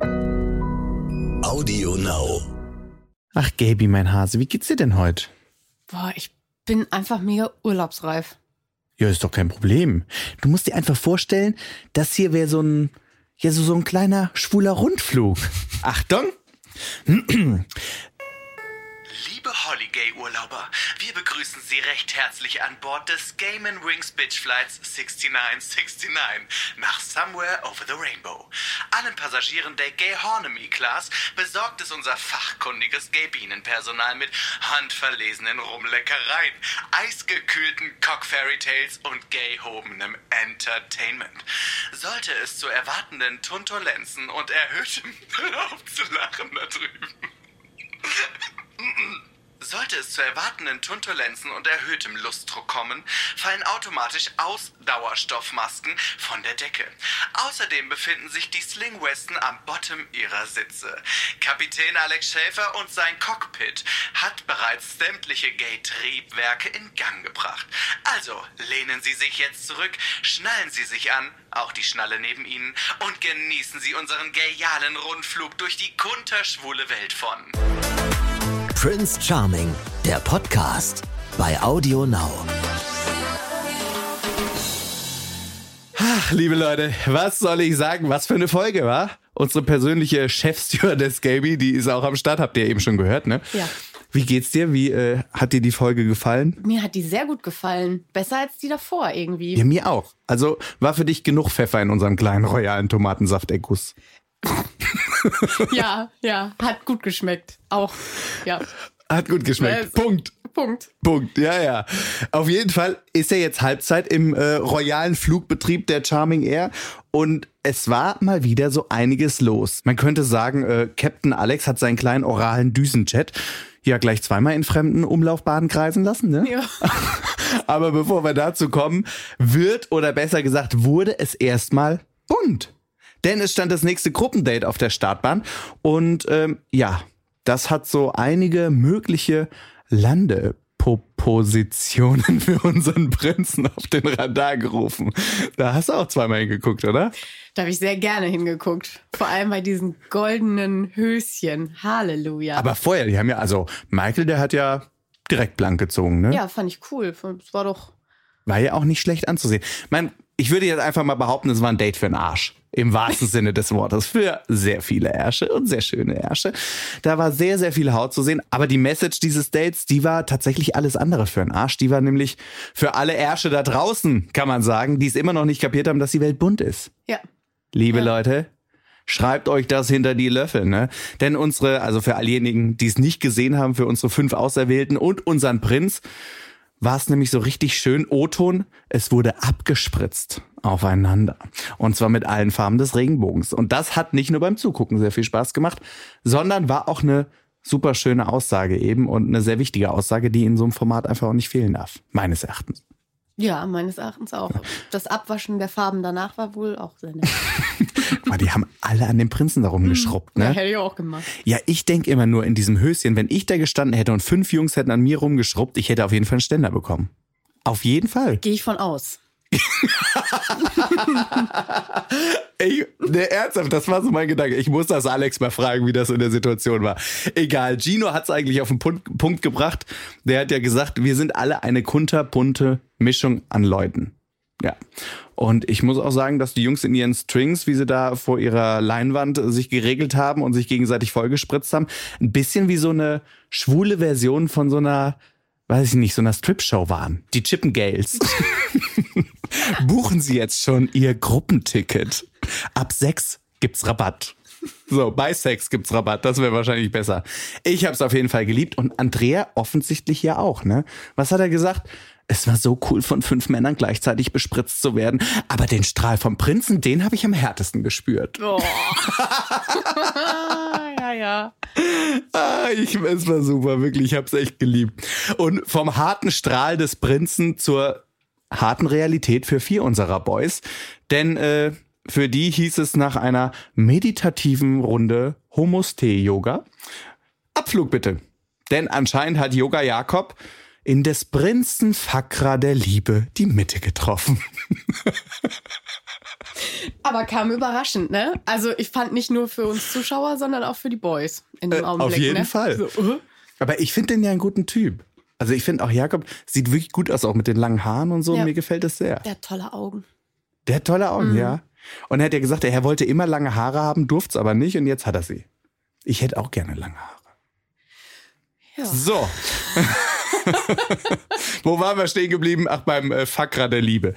Audio Now. Ach, Gaby, mein Hase, wie geht's dir denn heute? Boah, ich bin einfach mega urlaubsreif. Ja, ist doch kein Problem. Du musst dir einfach vorstellen, das hier wäre so ein, ja, so, so ein kleiner schwuler Rundflug. Achtung! Liebe Holiday-Urlauber, wir begrüßen Sie recht herzlich an Bord des Game Wings Bitch Flights 6969 nach Somewhere Over the Rainbow. Allen Passagieren der Gay Hornamy Class besorgt es unser fachkundiges Gay-Bienenpersonal mit handverlesenen Rumleckereien, eisgekühlten Cock-Fairy Tales und gay-hobenem Entertainment. Sollte es zu erwartenden Tuntolenzen und erhöhtem Hör auf zu lachen da drüben. Sollte es zu erwartenden Tuntulenzen und erhöhtem Lustdruck kommen, fallen automatisch Ausdauerstoffmasken von der Decke. Außerdem befinden sich die Slingwesten am Bottom ihrer Sitze. Kapitän Alex Schäfer und sein Cockpit hat bereits sämtliche Gay-Triebwerke in Gang gebracht. Also lehnen Sie sich jetzt zurück, schnallen Sie sich an, auch die Schnalle neben Ihnen, und genießen Sie unseren gayalen Rundflug durch die kunterschwule Welt von Prince Charming, der Podcast bei Audio Now. Ach, liebe Leute, was soll ich sagen? Was für eine Folge, war? Unsere persönliche Chefstewardess Gaby, die ist auch am Start, habt ihr eben schon gehört, ne? Ja. Wie geht's dir? Wie äh, hat dir die Folge gefallen? Mir hat die sehr gut gefallen. Besser als die davor irgendwie. Ja, mir auch. Also war für dich genug Pfeffer in unserem kleinen royalen Tomatensaft-Erguss. Ja, ja, hat gut geschmeckt. Auch, ja. Hat gut geschmeckt. Punkt. Punkt. Punkt, ja, ja. Auf jeden Fall ist er jetzt Halbzeit im äh, royalen Flugbetrieb der Charming Air und es war mal wieder so einiges los. Man könnte sagen, äh, Captain Alex hat seinen kleinen oralen Düsenjet ja gleich zweimal in fremden Umlaufbahnen kreisen lassen, ne? Ja. Aber bevor wir dazu kommen, wird oder besser gesagt wurde es erstmal bunt. Denn es stand das nächste Gruppendate auf der Startbahn und ähm, ja, das hat so einige mögliche Landepositionen für unseren Prinzen auf den Radar gerufen. Da hast du auch zweimal hingeguckt, oder? Da habe ich sehr gerne hingeguckt. Vor allem bei diesen goldenen Höschen. Halleluja. Aber vorher, die haben ja, also Michael, der hat ja direkt blank gezogen, ne? ja, fand ich cool. Es war doch. War ja auch nicht schlecht anzusehen. Man, ich würde jetzt einfach mal behaupten, es war ein Date für einen Arsch. Im wahrsten Sinne des Wortes. Für sehr viele Ärsche und sehr schöne Ärsche. Da war sehr, sehr viel Haut zu sehen. Aber die Message dieses Dates, die war tatsächlich alles andere für einen Arsch. Die war nämlich für alle Ärsche da draußen, kann man sagen, die es immer noch nicht kapiert haben, dass die Welt bunt ist. Ja. Liebe Ja. Leute, schreibt euch das hinter die Löffel, ne? Denn unsere, also für allejenigen, die es nicht gesehen haben, für unsere fünf Auserwählten und unseren Prinz, war es nämlich so richtig schön O-Ton. Es wurde abgespritzt aufeinander. Und zwar mit allen Farben des Regenbogens. Und das hat nicht nur beim Zugucken sehr viel Spaß gemacht, sondern war auch eine super schöne Aussage eben und eine sehr wichtige Aussage, die in so einem Format einfach auch nicht fehlen darf. Meines Erachtens. Ja, meines Erachtens auch. Das Abwaschen der Farben danach war wohl auch sehr nett. Aber die haben alle an dem Prinzen darum geschrubbt, Ja, ne? hätte ich auch gemacht. Ja, ich denk immer nur in diesem Höschen, wenn ich da gestanden hätte und fünf Jungs hätten an mir rumgeschrubbt, ich hätte auf jeden Fall einen Ständer bekommen. Auf jeden Fall. Gehe ich von aus. Ey, ne, ernsthaft, das war so mein Gedanke. Ich muss das Alex mal fragen, wie das in der Situation war. Egal, Gino hat es eigentlich auf den Punkt, Punkt gebracht. Der hat ja gesagt, wir sind alle eine kunterbunte Mischung an Leuten. Ja. Und ich muss auch sagen, dass die Jungs in ihren Strings, wie sie da vor ihrer Leinwand sich geregelt haben und sich gegenseitig vollgespritzt haben, ein bisschen wie so eine schwule Version von so einer, weiß ich nicht, so einer Strip-Show waren. Die Chippengales. Buchen Sie jetzt schon Ihr Gruppenticket. Ab sechs gibt's Rabatt. So, bei Sex gibt's Rabatt, das wäre wahrscheinlich besser. Ich habe es auf jeden Fall geliebt und Andrea offensichtlich ja auch, ne? Was hat er gesagt? Es war so cool, von fünf Männern gleichzeitig bespritzt zu werden, aber den Strahl vom Prinzen, den habe ich am härtesten gespürt. Oh. ja, ja. Ah, ich, es war super, wirklich, ich hab's echt geliebt. Und vom harten Strahl des Prinzen zur harten Realität für vier unserer Boys. Denn äh, für die hieß es nach einer meditativen Runde Homostee-Yoga. Abflug bitte. Denn anscheinend hat Yoga Jakob in des Prinzen Fakra der Liebe die Mitte getroffen. Aber kam überraschend, ne? Also ich fand nicht nur für uns Zuschauer, sondern auch für die Boys in dem Äh, Augenblick. auf jeden ne? Fall. So, uh. Aber ich finde den ja einen guten Typ. Also ich finde auch Jakob sieht wirklich gut aus, auch mit den langen Haaren und so. Ja. Mir gefällt das sehr. Der hat tolle Augen. Der hat tolle Augen, Mhm. ja. Und er hat ja gesagt, er wollte immer lange Haare haben, durfte es aber nicht und jetzt hat er sie. Ich hätte auch gerne lange Haare. Ja. So. Wo waren wir stehen geblieben? Ach, beim äh, Fakra der Liebe.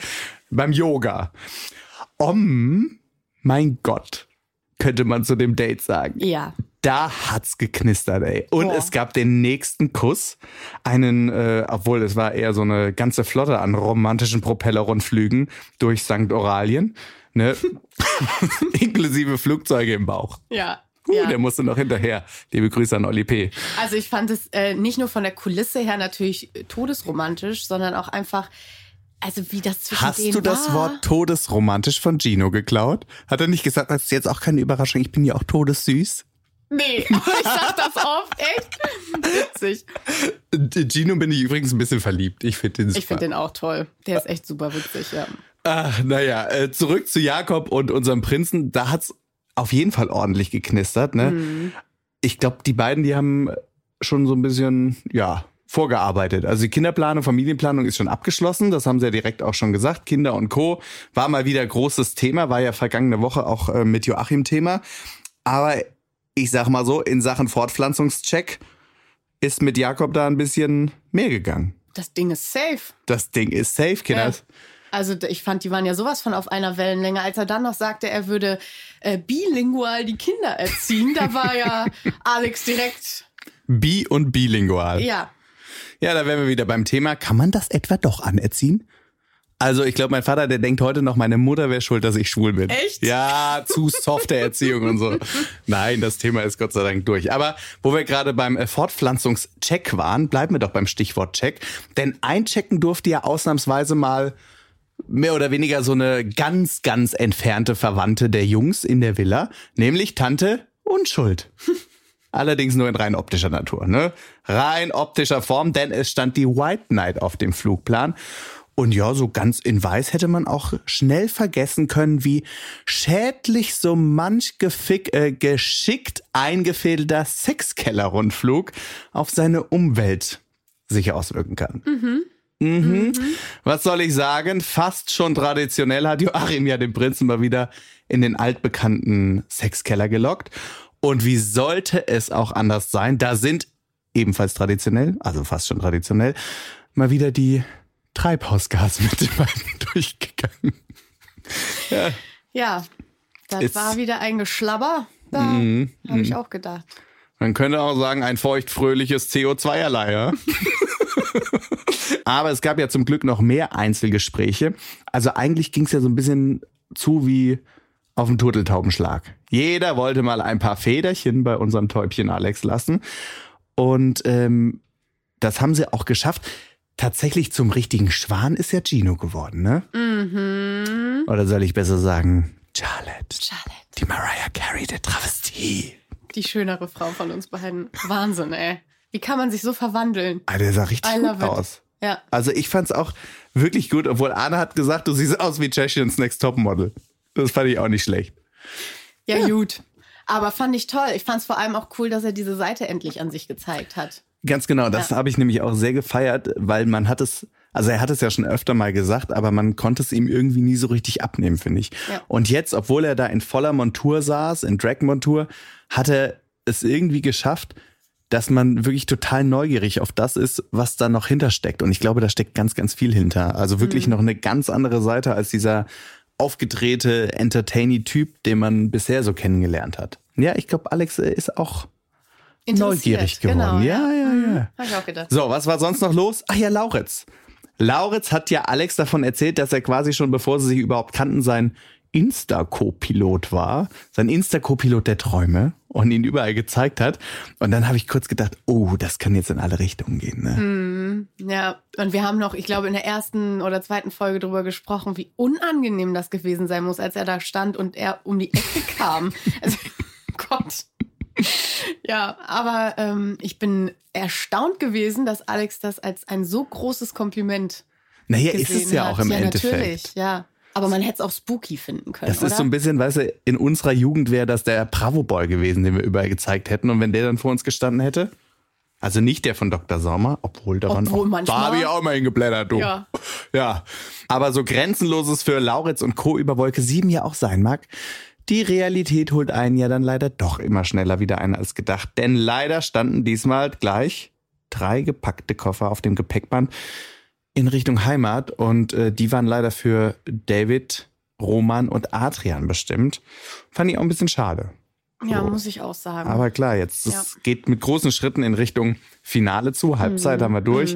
Beim Yoga. Om, mein Gott, könnte man zu dem Date sagen. Ja. Da hat's geknistert, ey. Und Boah. es gab den nächsten Kuss. Einen, äh, obwohl es war eher so eine ganze Flotte an romantischen Propellerrundflügen durch St. Oralien. Ne? Inklusive Flugzeuge im Bauch. Ja. Ja. Der musste noch hinterher. Liebe Grüße an Oli P. Also ich fand es äh, nicht nur von der Kulisse her natürlich äh, todesromantisch, sondern auch einfach, also wie das zwischen Hast denen du das war. Wort todesromantisch von Gino geklaut? Hat er nicht gesagt, das ist jetzt auch keine Überraschung, ich bin ja auch todessüß? Nee, ich sag das oft, echt witzig. Gino bin ich übrigens ein bisschen verliebt. Ich finde den super. Ich finde den auch toll. Der ist echt super witzig, ja. Ach, naja, äh, zurück zu Jakob und unserem Prinzen. Da hat's auf jeden Fall ordentlich geknistert. Ne? Mhm. Ich glaube, die beiden, die haben schon so ein bisschen, ja, vorgearbeitet. Also die Kinderplanung, Familienplanung ist schon abgeschlossen. Das haben sie ja direkt auch schon gesagt. Kinder und Co. war mal wieder großes Thema. War ja vergangene Woche auch äh, mit Joachim Thema. Aber ich sag mal so, in Sachen Fortpflanzungscheck ist mit Jakob da ein bisschen mehr gegangen. Das Ding ist safe. Das Ding ist safe, Kinders. Also d- ich fand, die waren ja sowas von auf einer Wellenlänge. Als er dann noch sagte, er würde äh, bilingual die Kinder erziehen, da war ja Alex direkt, Bi- und bilingual. ja, Ja, da wären wir wieder beim Thema. Kann man das etwa doch anerziehen? Also ich glaube, mein Vater, der denkt heute noch, meine Mutter wäre schuld, dass ich schwul bin. Echt? Ja, zu softe Erziehung und so. Nein, das Thema ist Gott sei Dank durch. Aber wo wir gerade beim äh, Fortpflanzungscheck waren, bleiben wir doch beim Stichwort Check. Denn einchecken durfte ja ausnahmsweise mal mehr oder weniger so eine ganz, ganz entfernte Verwandte der Jungs in der Villa, nämlich Tante Unschuld. Allerdings nur in rein optischer Natur, ne? Rein optischer Form, denn es stand die White Knight auf dem Flugplan. Und ja, so ganz in weiß hätte man auch schnell vergessen können, wie schädlich so manch gefick, äh, geschickt eingefädelter Sexkeller-Rundflug auf seine Umwelt sich auswirken kann. Mhm. Was soll ich sagen? Fast schon traditionell hat Joachim ja den Prinzen mal wieder in den altbekannten Sexkeller gelockt. Und wie sollte es auch anders sein? Da sind ebenfalls traditionell, also fast schon traditionell, mal wieder die Treibhausgasmittel durchgegangen. ja, das Ist- war wieder ein Geschlabber. Da Mhm, habe ich auch gedacht. Man könnte auch sagen, ein feuchtfröhliches CO2-Erlei, ja? Aber es gab ja zum Glück noch mehr Einzelgespräche. Also eigentlich ging es ja so ein bisschen zu wie auf dem Turteltaubenschlag. Jeder wollte mal ein paar Federchen bei unserem Täubchen Alex lassen. Und ähm, das haben sie auch geschafft. Tatsächlich zum richtigen Schwan ist ja Gino geworden, ne? Mhm. Oder soll ich besser sagen, Charlotte? Charlotte. Die Mariah Carey der Travestie. Die schönere Frau von uns beiden. Wahnsinn, ey. Wie kann man sich so verwandeln? Ah, der sah richtig gut it. aus. Ja. Also ich fand's auch wirklich gut, obwohl Arne hat gesagt, du siehst aus wie Cheshires Next Topmodel. Das fand ich auch nicht schlecht. ja, gut. Aber fand ich toll. Ich fand es vor allem auch cool, dass er diese Seite endlich an sich gezeigt hat. Ganz genau, das Ja. habe ich nämlich auch sehr gefeiert, weil man hat es, also er hat es ja schon öfter mal gesagt, aber man konnte es ihm irgendwie nie so richtig abnehmen, finde ich. Ja. Und jetzt, obwohl er da in voller Montur saß, in Drag-Montur, hat er es irgendwie geschafft, dass man wirklich total neugierig auf das ist, was da noch hintersteckt. Und ich glaube, da steckt ganz, ganz viel hinter. Also wirklich Mhm. noch eine ganz andere Seite als dieser aufgedrehte, entertainy-Typ, den man bisher so kennengelernt hat. Ja, ich glaube, Alex äh, ist auch neugierig geworden. Genau, ja, ja, Mhm. ja. Hab ich auch gedacht. So, was war sonst noch los? Ach ja, Lauritz. Lauritz hat ja Alex davon erzählt, dass er quasi schon, bevor sie sich überhaupt kannten, sein Insta-Co-Pilot war. Sein Insta-Co-Pilot der Träume und ihn überall gezeigt hat. Und dann habe ich kurz gedacht, oh, das kann jetzt in alle Richtungen gehen. Ne? Ja, und wir haben noch, ich glaube, in der ersten oder zweiten Folge drüber gesprochen, wie unangenehm das gewesen sein muss, als er da stand und er um die Ecke kam. Also, Gott. Ja, aber ähm, ich bin erstaunt gewesen, dass Alex das als ein so großes Kompliment Naja, ist es ja hat. auch im ja, Endeffekt. Natürlich, ja. Aber man hätte es auch spooky finden können. Das oder? ist so ein bisschen, weißt du, in unserer Jugend wäre das der Bravo-Boy gewesen, den wir überall gezeigt hätten. Und wenn der dann vor uns gestanden hätte, also nicht der von Dr. Sommer, obwohl da waren Obwohl auch manchmal. Barbie auch mal hingeblättert, du. Ja. ja. Aber so grenzenloses für Lauritz und Co. über Wolke 7 ja auch sein mag, die Realität holt einen ja dann leider doch immer schneller wieder ein als gedacht. Denn leider standen diesmal gleich drei gepackte Koffer auf dem Gepäckband in Richtung Heimat und äh, die waren leider für David, Roman und Adrian bestimmt. Fand ich auch ein bisschen schade. Ja, So. muss ich auch sagen. Aber klar, jetzt Ja. es geht mit großen Schritten in Richtung Finale zu. Halbzeit haben wir durch.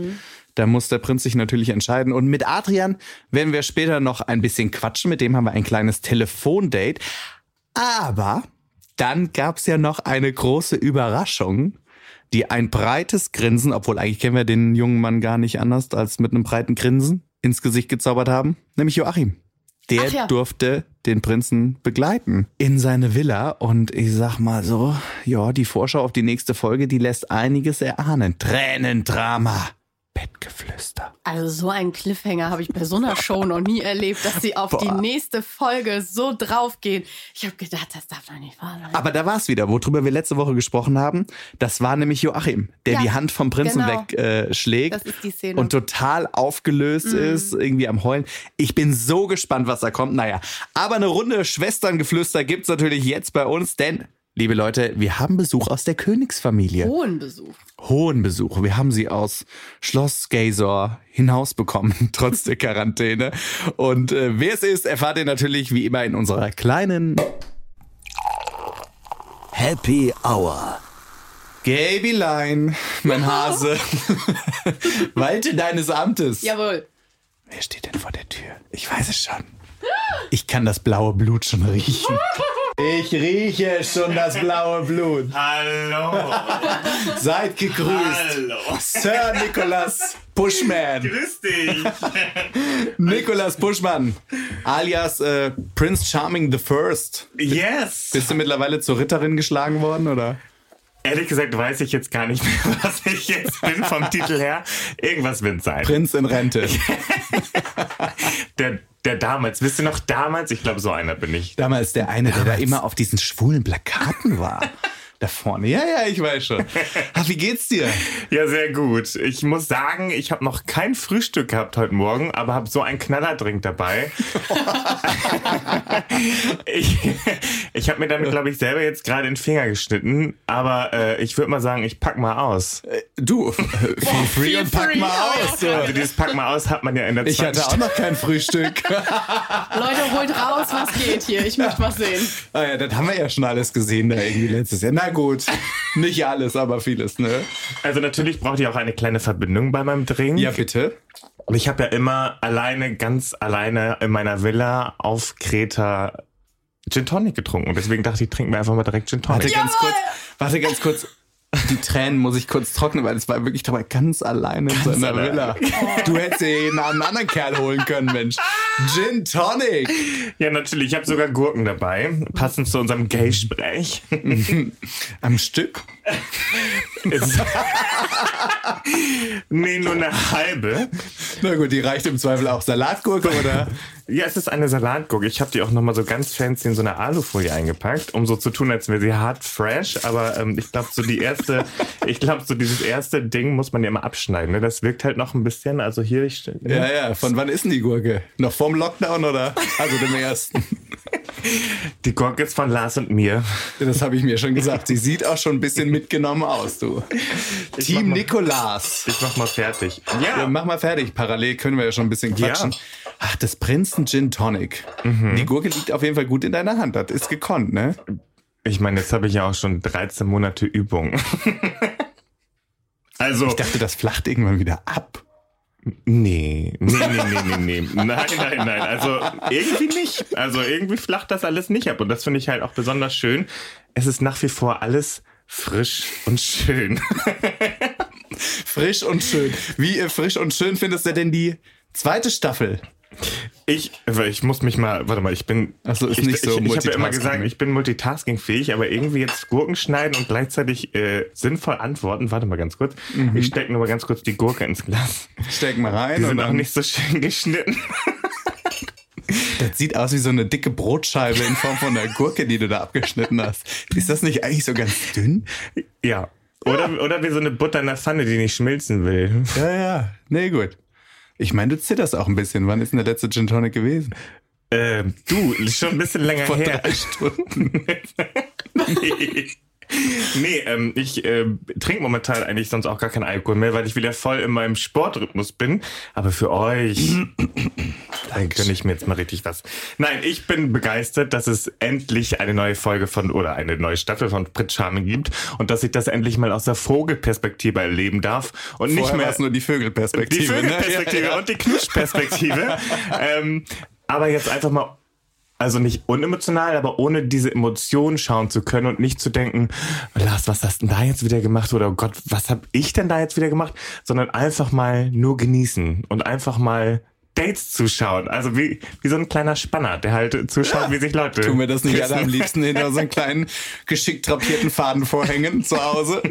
Da muss der Prinz sich natürlich entscheiden. Und mit Adrian werden wir später noch ein bisschen quatschen. Mit dem haben wir ein kleines Telefondate. Aber dann gab's ja noch eine große Überraschung, die ein breites Grinsen, obwohl eigentlich kennen wir den jungen Mann gar nicht anders als mit einem breiten Grinsen, ins Gesicht gezaubert haben, nämlich Joachim. Der ja. durfte den Prinzen begleiten in seine Villa und ich sag mal so, ja, die Vorschau auf die nächste Folge, die lässt einiges erahnen. Tränendrama, Bettgeflüster. Also so einen Cliffhanger habe ich bei so einer Show noch nie erlebt, dass sie auf die Boah. nächste Folge so draufgehen. Ich habe gedacht, das darf doch nicht wahr sein. Aber da war es wieder, worüber wir letzte Woche gesprochen haben. Das war nämlich Joachim, der Ja, die Hand vom Prinzen genau. wegschlägt äh, schlägt Das ist die Szene. Mhm. und total aufgelöst ist, irgendwie am Heulen. Ich bin so gespannt, was da kommt. Naja, aber eine Runde Schwesterngeflüster gibt's natürlich jetzt bei uns, denn, liebe Leute, wir haben Besuch aus der Königsfamilie. Hohen Besuch. Hohen Besuch. Wir haben sie aus Schloss Gazor hinausbekommen, trotz der Quarantäne. Und äh, wer es ist, erfahrt ihr natürlich wie immer in unserer kleinen Happy Hour. Gabylein, mein Hase. Walte deines Amtes. Jawohl. Wer steht denn vor der Tür? Ich weiß es schon. Ich kann das blaue Blut schon riechen. Ich rieche schon das blaue Blut. Hallo. Seid gegrüßt. Hallo. Sir Nicholas Pushman. Grüß dich. Nicholas Pushman. Alias äh, Prince Charming the First. Yes. Bist du mittlerweile zur Ritterin geschlagen worden, oder? Ehrlich gesagt weiß ich jetzt gar nicht mehr, was ich jetzt bin vom Titel her. Irgendwas wird sein. Prinz in Rente. Der, der damals, wisst ihr noch damals? Ich glaube, so einer bin ich. Damals der eine, der da immer auf diesen schwulen Plakaten war. Da vorne. Ja, ja, ich weiß schon. Ach, wie geht's dir? Ja, sehr gut. Ich muss sagen, ich habe noch kein Frühstück gehabt heute Morgen, aber habe so einen Knallerdrink dabei. ich ich habe mir damit, glaube ich, selber jetzt gerade den Finger geschnitten, aber äh, ich würde mal sagen, ich pack mal aus. Du, feel free feel und pack free, mal aus. Du. Also dieses Pack mal aus hat man ja in der Ich zweiten hatte auch noch kein Frühstück. Leute, holt raus, was geht hier. Ich möchte was sehen. ah ja, das haben wir ja schon alles gesehen da irgendwie letztes Jahr. Na gut, nicht alles, aber vieles, ne? Also natürlich braucht ihr auch eine kleine Verbindung bei meinem Drink. Ja, bitte. Und ich habe ja immer alleine, ganz alleine in meiner Villa auf Kreta Gin Tonic getrunken. Deswegen dachte ich, trinken wir einfach mal direkt Gin Warte Tonic. ganz kurz. Warte ganz kurz. Die Tränen muss ich kurz trocknen, weil es war wirklich dabei ganz alleine in seiner. Villa. Du hättest ja jeden einen anderen Kerl holen können, Mensch. Gin Tonic. Ja, natürlich. Ich habe sogar Gurken dabei, passend zu unserem Gay-Sprech. Am Stück? Nee, nur eine halbe. Na gut, die reicht im Zweifel auch Salatgurke, oder? Ja, es ist eine Salatgurke. Ich habe die auch nochmal so ganz fancy in so eine Alufolie eingepackt, um so zu tun, als wäre sie hart fresh. Aber ähm, ich glaube, so die erste, ich glaube, so dieses erste Ding muss man ja immer abschneiden. Ne? Das wirkt halt noch ein bisschen. Also hier, ich, ne? Ja, ja. Von wann ist denn die Gurke? Noch vorm Lockdown, oder? Also dem ersten. die Gurke ist von Lars und mir. Das habe ich mir schon gesagt. Sie sieht auch schon ein bisschen mitgenommen aus, du. Team mach mal- Nikolas. Ich mach mal fertig. Ja, mach mal fertig. Parallel können wir ja schon ein bisschen quatschen. Ja. Ach, das Prinzen Gin Tonic. Die Gurke liegt auf jeden Fall gut in deiner Hand. Das ist gekonnt, ne? Ich meine, jetzt habe ich ja auch schon 13 Monate Übung. also, Ich dachte, das flacht irgendwann wieder ab. nee, nee, nee, nee, nee, nee. Nein, nein, nein. Also, irgendwie nicht. Also, irgendwie flacht das alles nicht ab. Und das finde ich halt auch besonders schön. Es ist nach wie vor alles frisch und schön. Frisch und schön. Wie äh, frisch und schön findest du denn die zweite Staffel? Ich, ich muss mich mal, warte mal, ich bin. Ach so, ist ich, nicht so Ich, ich habe ja immer gesagt, ich bin multitaskingfähig, aber irgendwie jetzt Gurken schneiden und gleichzeitig äh, sinnvoll antworten. Warte mal ganz kurz. Mhm. Ich stecke nur mal ganz kurz die Gurke ins Glas. Steck mal rein. Die und sind auch nicht so schön geschnitten. Das sieht aus wie so eine dicke Brotscheibe in Form von einer Gurke, die du da abgeschnitten hast. Ist das nicht eigentlich so ganz dünn? Ja. Oder, oder wie so eine Butter in der Pfanne, die nicht schmilzen will. Ja, ja. Nee, gut. Ich meine, du zitterst auch ein bisschen. Wann ist denn der letzte Gin Tonic gewesen? Ähm, du, schon ein bisschen länger Vor her. drei Stunden. nee, nee ähm, ich äh, trinke momentan eigentlich sonst auch gar keinen Alkohol mehr, weil ich wieder voll in meinem Sportrhythmus bin. Aber für euch, dann gönne ich mir jetzt mal richtig was. Nein, ich bin begeistert, dass es endlich eine neue Folge von oder eine neue Staffel von Prince Charming gibt und dass ich das endlich mal aus der Vogelperspektive erleben darf und nicht Vorher mehr war es nur die Vögelperspektive. die Vögelperspektive Ne? Ja, ja. und die Knuschperspektive. ähm, aber jetzt einfach mal, also nicht unemotional, aber ohne diese Emotionen schauen zu können und nicht zu denken, Lars, was hast du denn da jetzt wieder gemacht? Oder oh Gott, was hab ich denn da jetzt wieder gemacht? Sondern einfach mal nur genießen und einfach mal Dates zuschauen. Also wie, wie so ein kleiner Spanner, der halt zuschaut, wie sich Leute. Tun wir das nicht alle am liebsten hinter so einen kleinen, geschickt drapierten Faden vorhängen zu Hause?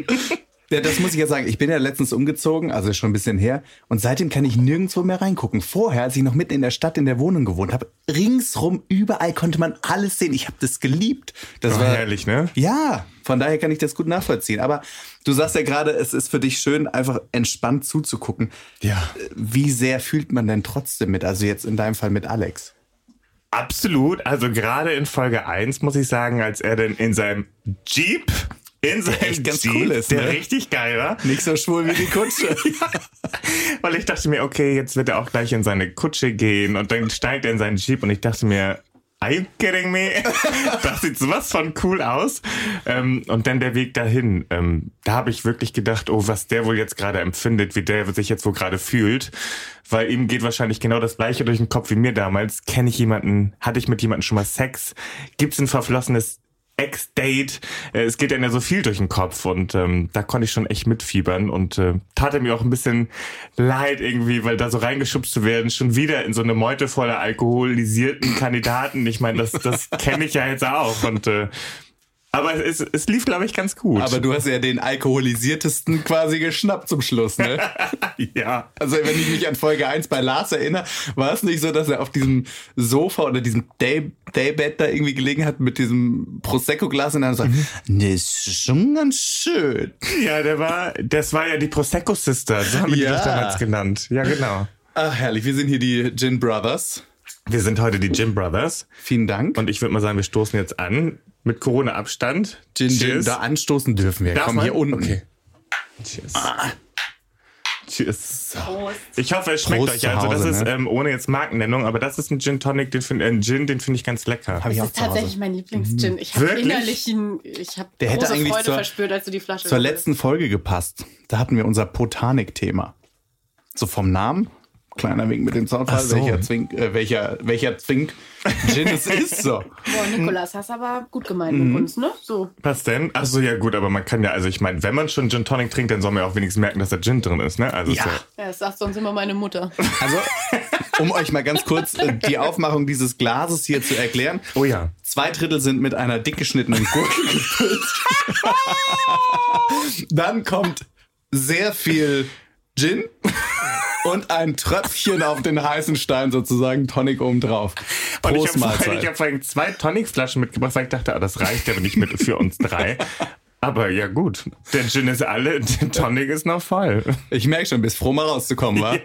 Ja, das muss ich ja sagen. Ich bin ja letztens umgezogen, also schon ein bisschen her. Und seitdem kann ich nirgendwo mehr reingucken. Vorher, als ich noch mitten in der Stadt in der Wohnung gewohnt habe, ringsrum, überall konnte man alles sehen. Ich habe das geliebt. Das Oh, war herrlich, ne? Ja, von daher kann ich das gut nachvollziehen. Aber du sagst ja gerade, es ist für dich schön, einfach entspannt zuzugucken. Ja. Wie sehr fühlt man denn trotzdem mit? Also jetzt in deinem Fall mit Alex. Absolut. Also gerade in Folge 1 muss ich sagen, als er dann in seinem Jeep, in seinem echt ganz Jeep, cool ist, der ne? richtig geil war. Nicht so schwul wie die Kutsche. Weil ich dachte mir, okay, jetzt wird er auch gleich in seine Kutsche gehen und dann steigt er in seinen Jeep und ich dachte mir, are you kidding me? Das sieht sowas von cool aus. Ähm, und dann der Weg dahin. Ähm, da habe ich wirklich gedacht, oh, was der wohl jetzt gerade empfindet, wie der sich jetzt wohl gerade fühlt. Weil ihm geht wahrscheinlich genau das gleiche durch den Kopf wie mir damals. Kenne ich jemanden, hatte ich mit jemandem schon mal Sex? Gibt's ein verflossenes Ex-Date. Äh, Es geht dann ja so viel durch den Kopf und ähm, da konnte ich schon echt mitfiebern und äh, tat er mir auch ein bisschen leid irgendwie, weil da so reingeschubst zu werden, schon wieder in so eine Meute voller alkoholisierten Kandidaten. Ich meine, das, das kenne ich ja jetzt auch und äh, aber es, es lief, glaube ich, ganz gut. Aber du hast ja den alkoholisiertesten quasi geschnappt zum Schluss, ne? ja. Also wenn ich mich an Folge 1 bei Lars erinnere, war es nicht so, dass er auf diesem Sofa oder diesem Day Daybed da irgendwie gelegen hat mit diesem Prosecco-Glas und dann so, nee, ist schon ganz schön. Ja, der war, das war ja die Prosecco Sister, so haben wir die Ja. doch damals genannt. Ja, genau. Ach, herrlich. Wir sind hier die Gin Brothers. Wir sind heute die Jim Brothers Vielen Dank. und ich würde mal sagen, wir stoßen jetzt an mit Corona-Abstand. Gin, Gin, Cheers. da anstoßen dürfen wir. Darf Komm, man? hier unten. Okay. Cheers. Cheers. Prost. Ich hoffe, es schmeckt Prost euch. Also das Hause, ist ne? ähm, ohne jetzt Markennennung, aber das ist ein Gin Tonic, den finde äh, ein Gin, den finde ich ganz lecker. Das auch ist tatsächlich mein Lieblingsgin. Ich habe innerlich einen, ich habe Der hätte große Freude zur- verspürt, als du die Flasche Zur letzten Folge gepasst. Da hatten wir unser Botanik-Thema. So vom Namen, kleiner Wink mit dem Zaunfall, so. welcher Zwink, äh, welcher, welcher Zwink Gin es ist. So. Boah, Nikolas, hast aber gut gemeint Mhm. mit uns, ne? So. Was denn? Ach so, ja gut, aber man kann ja, also ich meine, wenn man schon Gin Tonic trinkt, dann soll man ja auch wenigstens merken, dass da Gin drin ist, ne? Also Ja. Ja, das sagt sonst immer meine Mutter. Also, um euch mal ganz kurz äh, die Aufmachung dieses Glases hier zu erklären. Oh ja. Zwei Drittel sind mit einer dick geschnittenen Gurke gefüllt. Dann kommt sehr viel Gin und ein Tröpfchen auf den heißen Stein sozusagen Tonic obendrauf. Und ich Prost habe vorhin, hab vorhin zwei Tonic-Flaschen mitgebracht, weil ich dachte, ah, das reicht aber nicht mit für uns drei. Aber ja gut, der Gin ist alle, der Tonic ist noch voll. Ich merke schon, bist froh mal rauszukommen, wa?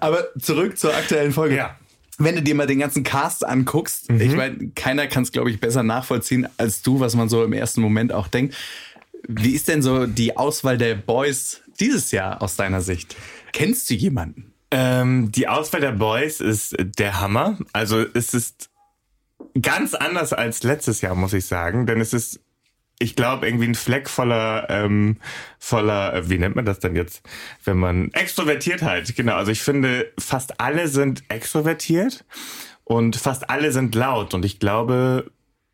Aber zurück zur aktuellen Folge. Ja. Wenn du dir mal den ganzen Cast anguckst, Mhm. ich meine, keiner kann es, glaube ich, besser nachvollziehen als du, was man so im ersten Moment auch denkt. Wie ist denn so die Auswahl der Boys dieses Jahr aus deiner Sicht? Kennst du jemanden? Ähm, die Auswahl der Boys ist der Hammer. Also es ist ganz anders als letztes Jahr, muss ich sagen. Denn es ist, ich glaube, irgendwie ein Fleck voller, ähm, voller, äh, wie nennt man das denn jetzt, wenn man Extrovertiertheit, genau. Also ich finde, fast alle sind extrovertiert und fast alle sind laut. Und ich glaube,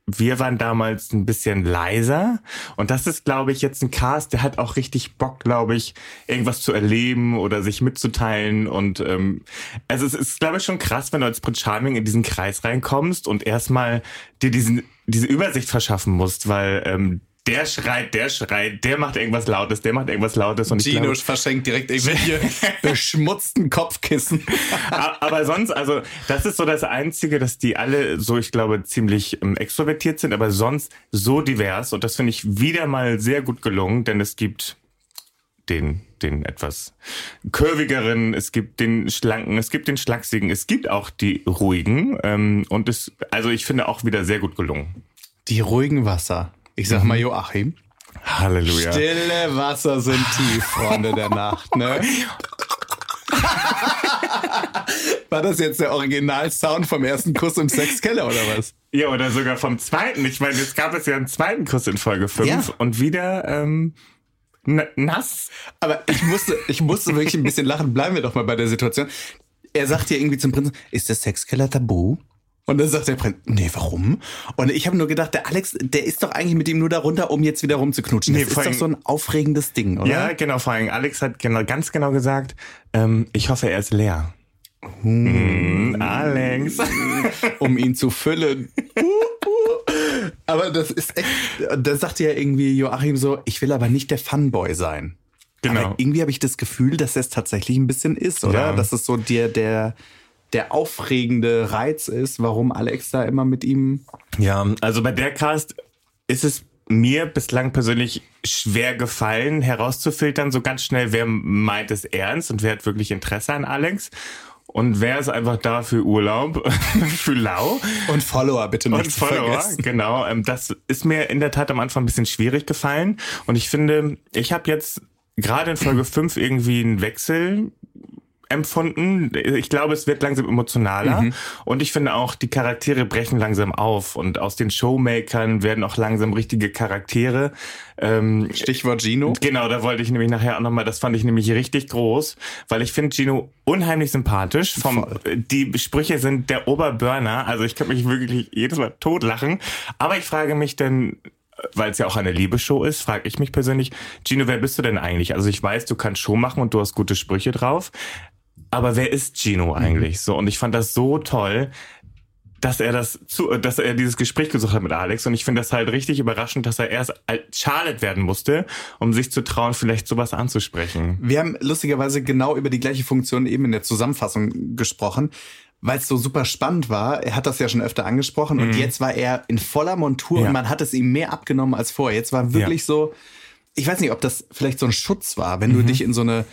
wir waren damals ein bisschen leiser. Und das ist, glaube ich, jetzt ein Cast, der hat auch richtig Bock, glaube ich, irgendwas zu erleben oder sich mitzuteilen. Und ähm, also es ist, glaube ich, schon krass, wenn du als Prince Charming in diesen Kreis reinkommst und erstmal dir diesen, diese Übersicht verschaffen musst, weil ähm, der schreit, der schreit, der macht irgendwas Lautes, der macht irgendwas Lautes. Und ich Gino glaube, verschenkt direkt irgendwelche beschmutzten Kopfkissen. aber sonst, also das ist so das Einzige, dass die alle so, ich glaube, ziemlich ähm, extrovertiert sind, aber sonst so divers. Und das finde ich wieder mal sehr gut gelungen, denn es gibt den, den etwas curvigeren, es gibt den schlanken, es gibt den schlachsigen, es gibt auch die ruhigen. Ähm, und es, also ich finde auch wieder sehr gut gelungen. Die ruhigen Wasser. Ich sag mal Joachim. Halleluja. Stille Wasser sind tief, Freunde der Nacht, ne? War das jetzt der Originalsound vom ersten Kuss im Sexkeller oder was? Ja, oder sogar vom zweiten. Ich meine, es gab es ja einen zweiten Kuss in Folge 5 Ja. und wieder ähm, nass. Aber ich musste, ich musste wirklich ein bisschen lachen. Bleiben wir doch mal bei der Situation. Er sagt ja irgendwie zum Prinzen, ist der Sexkeller tabu? Und dann sagt der Prinz, nee, warum? Und ich habe nur gedacht, der Alex, der ist doch eigentlich mit ihm nur darunter, um jetzt wieder rumzuknutschen. Das Nee, ist vor doch so ein aufregendes Ding, oder? Ja, genau. Vor allem Alex hat genau, ganz genau gesagt, ähm, ich hoffe, er ist leer. Hm, Alex. um ihn zu füllen. Aber das ist echt, da sagt ja irgendwie Joachim so, ich will aber nicht der Funboy sein. Genau. Aber irgendwie habe ich das Gefühl, dass er es tatsächlich ein bisschen ist, oder? Ja. Dass es so der, der, der aufregende Reiz ist, warum Alex da immer mit ihm. Ja, also bei der Cast ist es mir bislang persönlich schwer gefallen, herauszufiltern, so ganz schnell, wer meint es ernst und wer hat wirklich Interesse an Alex. Und wer ist einfach da für Urlaub, für Lau. Und Follower bitte nicht Und Follower, vergessen. genau. Ähm, das ist mir in der Tat am Anfang ein bisschen schwierig gefallen. Und ich finde, ich habe jetzt gerade in Folge 5 irgendwie einen Wechsel empfunden. Ich glaube, es wird langsam emotionaler. Mhm. Und ich finde auch, die Charaktere brechen langsam auf. Und aus den Showmakern werden auch langsam richtige Charaktere. Ähm, Stichwort Gino. Genau, da wollte ich nämlich nachher auch nochmal, das fand ich nämlich richtig groß, weil ich finde Gino unheimlich sympathisch. Vom, die Sprüche sind der Oberburner, also ich kann mich wirklich jedes Mal totlachen. Aber ich frage mich denn, weil es ja auch eine Liebesshow ist, frage ich mich persönlich, Gino, wer bist du denn eigentlich? Also ich weiß, du kannst Show machen und du hast gute Sprüche drauf. Aber wer ist Gino eigentlich? So, und ich fand das so toll, dass er das zu, dass er dieses Gespräch gesucht hat mit Alex. Und ich finde das halt richtig überraschend, dass er erst als Charlotte werden musste, um sich zu trauen, vielleicht sowas anzusprechen. Wir haben lustigerweise genau über die gleiche Funktion eben in der Zusammenfassung gesprochen, weil es so super spannend war. Er hat das ja schon öfter angesprochen und jetzt war er in voller Montur Ja. und man hat es ihm mehr abgenommen als vorher. Jetzt war wirklich so, ich weiß nicht, ob das vielleicht so ein Schutz war, wenn du dich in so eine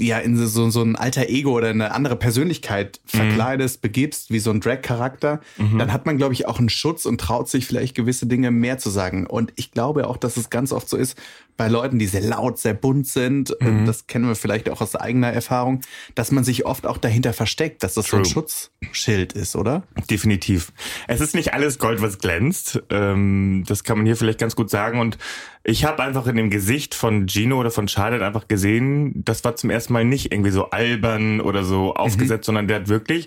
ja, in so, so ein alter Ego oder eine andere Persönlichkeit verkleidest, begibst, wie so ein Drag-Charakter, dann hat man, glaube ich, auch einen Schutz und traut sich vielleicht gewisse Dinge mehr zu sagen. Und ich glaube auch, dass es ganz oft so ist, bei Leuten, die sehr laut, sehr bunt sind, äh, das kennen wir vielleicht auch aus eigener Erfahrung, dass man sich oft auch dahinter versteckt, dass das so ein True. Schutzschild ist, oder? Definitiv. Es ist nicht alles Gold, was glänzt. Ähm, das kann man hier vielleicht ganz gut sagen. Und ich habe einfach in dem Gesicht von Gino oder von Charlotte einfach gesehen, das war zum ersten Mal nicht irgendwie so albern oder so aufgesetzt, sondern der hat wirklich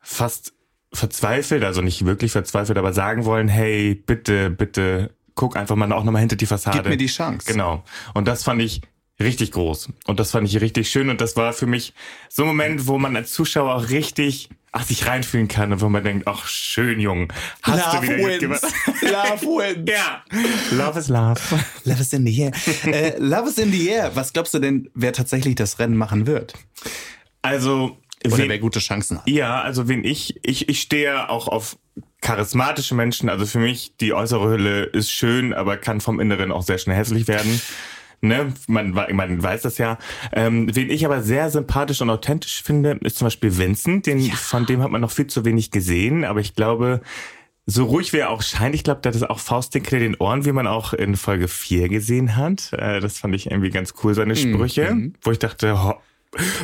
fast verzweifelt, also nicht wirklich verzweifelt, aber sagen wollen, hey, bitte, bitte, guck einfach mal auch nochmal hinter die Fassade. Gib mir die Chance. Genau. Und das fand ich richtig groß. Und das fand ich richtig schön. Und das war für mich so ein Moment, wo man als Zuschauer auch richtig ach, sich reinfühlen kann und wo man denkt, ach, schön, Jung. Hast du wieder gut gemacht. Love wins. Ja. Love is love. Love is in the air. äh, Love is in the air. Was glaubst du denn, wer tatsächlich das Rennen machen wird? Also, Oder wen- wer gute Chancen hat? Ja, also wen ich, ich, ich stehe auch auf charismatische Menschen. Also für mich, die äußere Hülle ist schön, aber kann vom Inneren auch sehr schnell hässlich werden. Ne? Man, man weiß das ja. Ähm, wen ich aber sehr sympathisch und authentisch finde, ist zum Beispiel Vincent. Den, Von dem hat man noch viel zu wenig gesehen, aber ich glaube, so ruhig wie er auch scheint, ich glaube, der hat auch Faustdick in den Ohren, wie man auch in Folge 4 gesehen hat. Äh, das fand ich irgendwie ganz cool, seine Sprüche, wo ich dachte,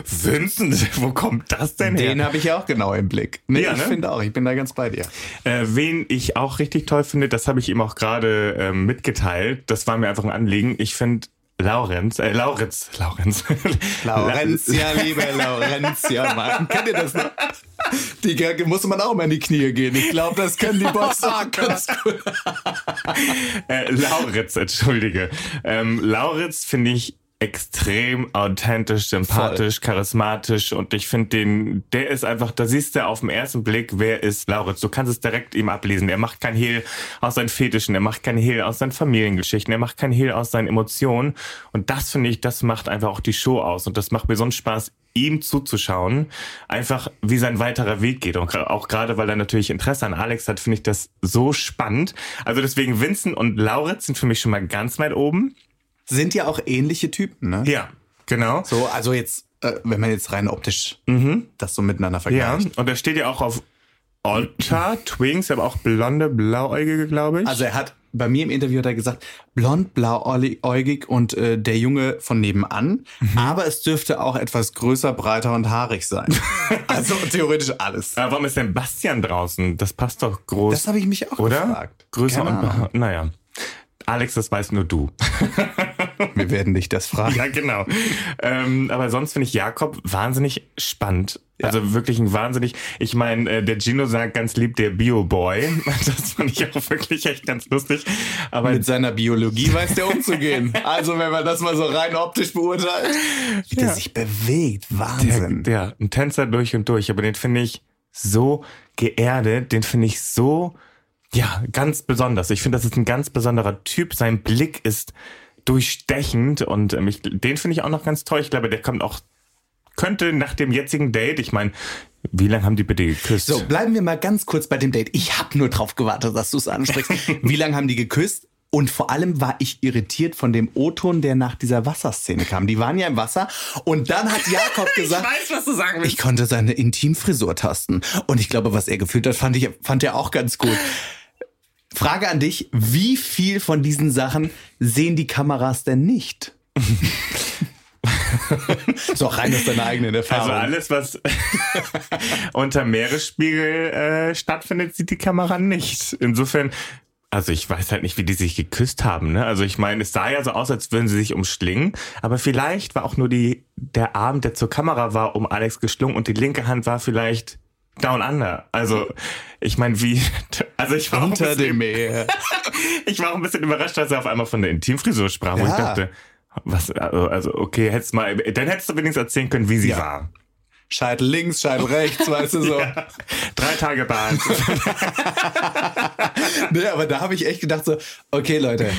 Vincent, wo kommt das denn her? Den habe ich ja auch genau im Blick. Nee, Ja, ich ne? finde auch, ich bin da ganz bei dir. Äh, wen ich auch richtig toll finde, das habe ich ihm auch gerade ähm, mitgeteilt. Das war mir einfach ein Anliegen. Ich finde Laurenz, äh, Lauritz, Laurenz. Laurenzia, liebe Laurenzia, Mann. Kennt ihr das noch? Die Gag muss man auch mal in die Knie gehen. Ich glaube, das können die Boys auch ganz gut. äh, Lauritz, entschuldige. Ähm, Lauritz finde ich extrem authentisch, sympathisch, charismatisch und ich finde den, der ist einfach, da siehst du auf den ersten Blick, wer ist Lauritz. Du kannst es direkt ihm ablesen. Er macht kein Hehl aus seinen Fetischen, er macht kein Hehl aus seinen Familiengeschichten, er macht kein Hehl aus seinen Emotionen und das finde ich, das macht einfach auch die Show aus und das macht mir so einen Spaß, ihm zuzuschauen, einfach wie sein weiterer Weg geht. Und auch gerade, weil er natürlich Interesse an Alex hat, finde ich das so spannend. Also deswegen Vincent und Lauritz sind für mich schon mal ganz weit oben. Sind ja auch ähnliche Typen, ne? Ja, genau. So, also jetzt, äh, wenn man jetzt rein optisch das so miteinander Ja, vergleicht. und da steht ja auch auf Alta, Twinks, aber auch blonde, blauäugige, glaube ich. Also er hat bei mir im Interview hat er gesagt, blond, blauäugig und äh, der Junge von nebenan. Mhm. Aber es dürfte auch etwas größer, breiter und haarig sein. also theoretisch alles. aber warum ist denn Bastian draußen? Das passt doch groß. Das habe ich mich auch oder? gefragt. Größer Keine und naja. Alex, das weißt nur du. Wir werden dich das fragen. Ja, genau. ähm, aber sonst finde ich Jakob wahnsinnig spannend. Also wirklich ein wahnsinnig. Ich meine, äh, der Gino sagt ganz lieb der Bio-Boy. Das fand ich auch wirklich echt ganz lustig. Aber Mit seiner Biologie weiß der umzugehen. Also wenn man das mal so rein optisch beurteilt, wie der Ja. sich bewegt, der, Wahnsinn. der, ein Tänzer durch und durch. Aber den finde ich so geerdet. Den finde ich so, ja, ganz besonders. Ich finde, das ist ein ganz besonderer Typ. Sein Blick ist durchstechend und ähm, ich, den finde ich auch noch ganz toll. Ich glaube, der kommt auch, könnte nach dem jetzigen Date, ich meine, wie lange haben die bitte geküsst? So, bleiben wir mal ganz kurz bei dem Date. Ich habe nur drauf gewartet, dass du es ansprichst. Wie lange haben die geküsst? Und vor allem war ich irritiert von dem O-Ton, der nach dieser Wasserszene kam. Die waren ja im Wasser und dann hat Jakob gesagt, was du sagen ich konnte seine Intimfrisur tasten. Und ich glaube, was er gefühlt hat, fand, ich, fand er auch ganz gut. Frage an dich, wie viel von diesen Sachen sehen die Kameras denn nicht? so rein aus deiner eigenen Erfahrung. Also alles, was unter Meeresspiegel äh, stattfindet, sieht die Kamera nicht. Insofern, also ich weiß halt nicht, wie die sich geküsst haben. Ne? Also ich meine, es sah ja so aus, als würden sie sich umschlingen, aber vielleicht war auch nur die der Arm, der zur Kamera war, um Alex geschlungen und die linke Hand war vielleicht down under. Also ich meine, wie, also ich war unter bisschen- dem Meer. ich war auch ein bisschen überrascht, als er auf einmal von der Intimfrisur sprach, Ja. ich dachte, was, also, also okay, hättest mal, dann hättest du wenigstens erzählen können, wie sie Ja. war. Scheitel links, Scheitel rechts, weißt du so. Drei Tage Bad. Nee, aber da habe ich echt gedacht so, okay Leute,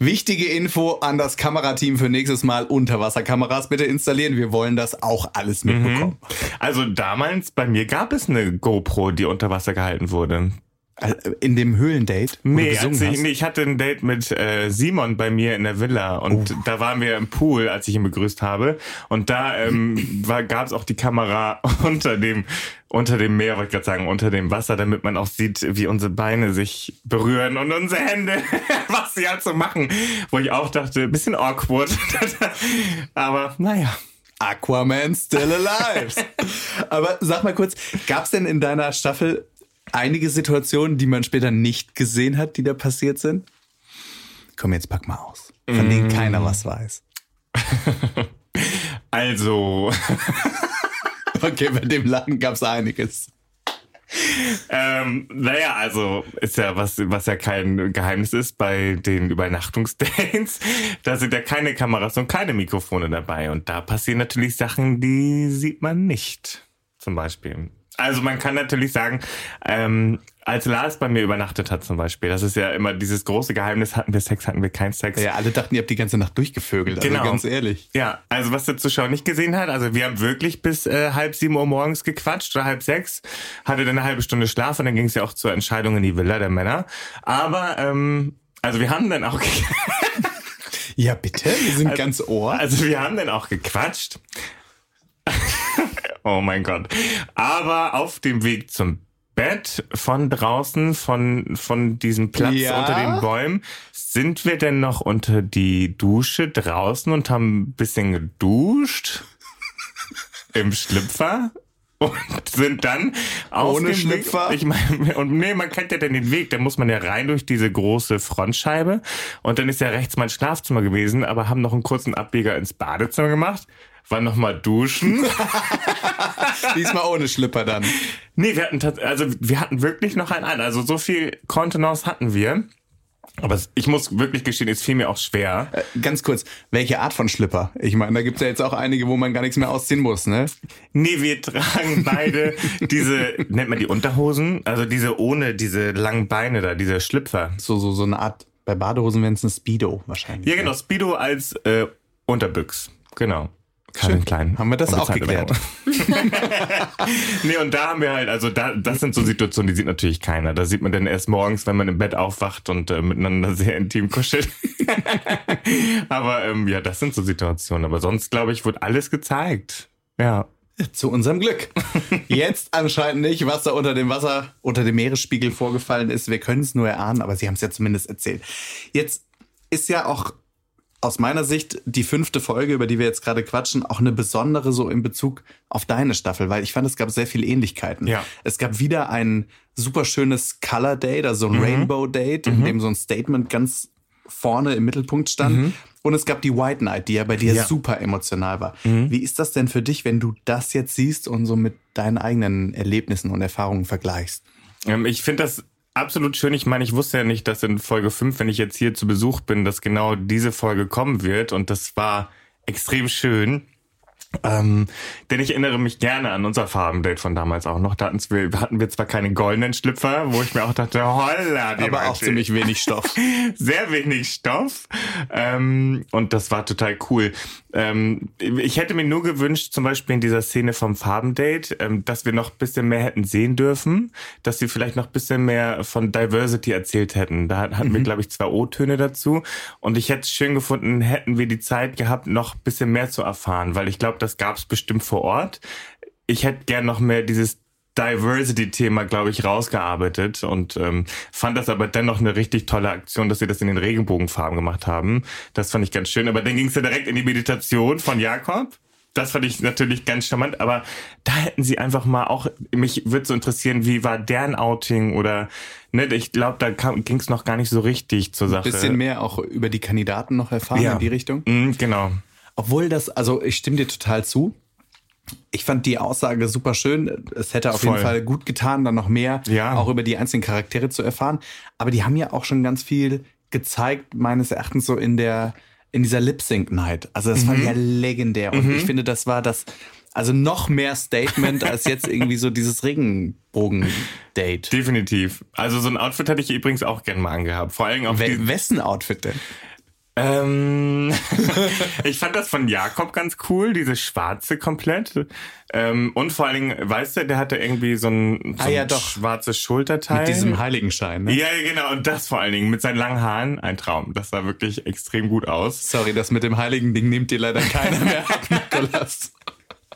wichtige Info an das Kamerateam für nächstes Mal Unterwasserkameras bitte installieren. Wir wollen das auch alles mitbekommen. Also damals bei mir gab es eine GoPro, die unter Wasser gehalten wurde. Äh, In dem Höhlendate, Nee, ich, nee, ich hatte ein Date mit äh, Simon bei mir in der Villa und da waren wir im Pool, als ich ihn begrüßt habe. Und da ähm, gab es auch die Kamera unter dem unter dem Meer, wollte ich gerade sagen, unter dem Wasser, damit man auch sieht, wie unsere Beine sich berühren und unsere Hände, was sie halt so machen. Wo ich auch dachte, bisschen awkward. Aber naja. Aquaman still alive. Aber sag mal kurz, gab es denn in deiner Staffel einige Situationen, die man später nicht gesehen hat, die da passiert sind? Komm, jetzt pack mal aus. Von denen Mm. keiner was weiß. Also, Okay, bei dem Laden gab es einiges. Ähm, naja, also ist ja was, was ja kein Geheimnis ist bei den Übernachtungsdates. Da sind ja keine Kameras und keine Mikrofone dabei. Und da passieren natürlich Sachen, die sieht man nicht. Zum Beispiel. Also man kann natürlich sagen, ähm, als Lars bei mir übernachtet hat zum Beispiel, das ist ja immer dieses große Geheimnis, hatten wir Sex, hatten wir keinen Sex. Ja, alle dachten, ihr habt die ganze Nacht durchgevögelt. Also Genau. ganz ehrlich. Ja, also was der Zuschauer nicht gesehen hat, also wir haben wirklich bis äh, halb sieben Uhr morgens gequatscht oder halb sechs, hatte dann eine halbe Stunde Schlaf und dann ging es ja auch zur Entscheidung in die Villa der Männer. Aber ähm, also wir haben dann auch Ja, bitte? Wir sind ganz ohr. also wir haben dann auch gequatscht. Oh mein Gott. Aber auf dem Weg zum Bett von draußen, von, von diesem Platz Ja? unter den Bäumen, sind wir denn noch unter die Dusche draußen und haben ein bisschen geduscht im Schlüpfer und sind dann auf Ohne dem Schlüpfer? Weg, ich meine, und nee, man kennt ja dann den Weg, da muss man ja rein durch diese große Frontscheibe und dann ist ja rechts mein Schlafzimmer gewesen, aber haben noch einen kurzen Abbieger ins Badezimmer gemacht, waren noch mal duschen. Diesmal ohne Schlipper dann. Nee, wir hatten also wir hatten wirklich noch einen an. Also so viel Kontenance hatten wir. Aber es- ich muss wirklich gestehen, es fiel mir auch schwer. Äh, Ganz kurz, welche Art von Schlipper? Ich meine, da gibt's ja jetzt auch einige, wo man gar nichts mehr ausziehen muss, ne? Nee, wir tragen beide diese, nennt man die Unterhosen? Also diese ohne diese langen Beine da, diese Schlüpfer. So, so, so eine Art, bei Badehosen wären es ein Speedo wahrscheinlich. Ja, genau, Speedo als äh, Unterbüchs. Genau. Calvin Klein. Haben wir das auch geklärt. Nee, und da haben wir halt, also da, das sind so Situationen, die sieht natürlich keiner. Da sieht man dann erst morgens, wenn man im Bett aufwacht und äh, miteinander sehr intim kuschelt. Aber ähm, ja, das sind so Situationen. Aber sonst, glaube ich, wird alles gezeigt. Ja. Zu unserem Glück. Jetzt anscheinend nicht, was da unter dem Wasser, unter dem Meeresspiegel vorgefallen ist. Wir können es nur erahnen, aber Sie haben es ja zumindest erzählt. Jetzt ist ja auch aus meiner Sicht die fünfte Folge, über die wir jetzt gerade quatschen, auch eine besondere so in Bezug auf deine Staffel, weil ich fand, es gab sehr viele Ähnlichkeiten. Ja. Es gab wieder ein super schönes Color Date, also ein Rainbow Date, in dem so ein Statement ganz vorne im Mittelpunkt stand. Und es gab die White Night, die ja bei dir Ja. super emotional war. Wie ist das denn für dich, wenn du das jetzt siehst und so mit deinen eigenen Erlebnissen und Erfahrungen vergleichst? Ähm, ich finde das absolut schön. Ich meine, ich wusste ja nicht, dass in Folge 5, wenn ich jetzt hier zu Besuch bin, dass genau diese Folge kommen wird. Und das war extrem schön. Ähm, denn ich erinnere mich gerne an unser Farbendate von damals auch noch. Da hatten wir, hatten wir zwar keine goldenen Schlüpfer, wo ich mir auch dachte, holla, die Aber auch ziemlich wenig Stoff. sehr wenig Stoff. Ähm, und das war total cool. Ähm, ich hätte mir nur gewünscht, zum Beispiel in dieser Szene vom Farbendate, ähm, dass wir noch ein bisschen mehr hätten sehen dürfen, dass wir vielleicht noch ein bisschen mehr von Diversity erzählt hätten. Da hatten wir, glaube ich, zwei O-Töne dazu. Und ich hätte es schön gefunden, hätten wir die Zeit gehabt, noch ein bisschen mehr zu erfahren, weil ich glaube, das gab es bestimmt vor Ort. Ich hätte gern noch mehr dieses Diversity-Thema, glaube ich, rausgearbeitet und ähm, fand das aber dennoch eine richtig tolle Aktion, dass sie das in den Regenbogenfarben gemacht haben. Das fand ich ganz schön. Aber dann ging es ja direkt in die Meditation von Jakob. Das fand ich natürlich ganz charmant, aber da hätten sie einfach mal auch, mich würde so interessieren, wie war deren Outing oder, ne, ich glaube, da ging es noch gar nicht so richtig zur Sache. Bisschen mehr auch über die Kandidaten noch erfahren Ja. in die Richtung. Mm, genau. Obwohl das, also ich stimme dir total zu. Ich fand die Aussage super schön. Es hätte auf Voll. jeden Fall gut getan, dann noch mehr Ja. auch über die einzelnen Charaktere zu erfahren. Aber die haben ja auch schon ganz viel gezeigt, meines Erachtens so in der, in dieser Lip-Sync-Night. Also das Mhm. war ja legendär. Und ich finde, das war das, also noch mehr Statement als jetzt irgendwie so dieses Regenbogen-Date. Definitiv. Also so ein Outfit hätte ich übrigens auch gern mal angehabt. Vor allem auf We wessen Outfit denn? Ähm, ich fand das von Jakob ganz cool, diese schwarze komplett. Ähm, und vor allen Dingen, weißt du, der hatte irgendwie so ein, so Ah, ja, schwarzes Schulterteil. Mit diesem Heiligenschein, ne? ja, ja, genau. Und das vor allen Dingen mit seinen langen Haaren. Ein Traum. Das sah wirklich extrem gut aus. Sorry, das mit dem heiligen Ding nimmt dir leider keiner mehr ab, Nikolas.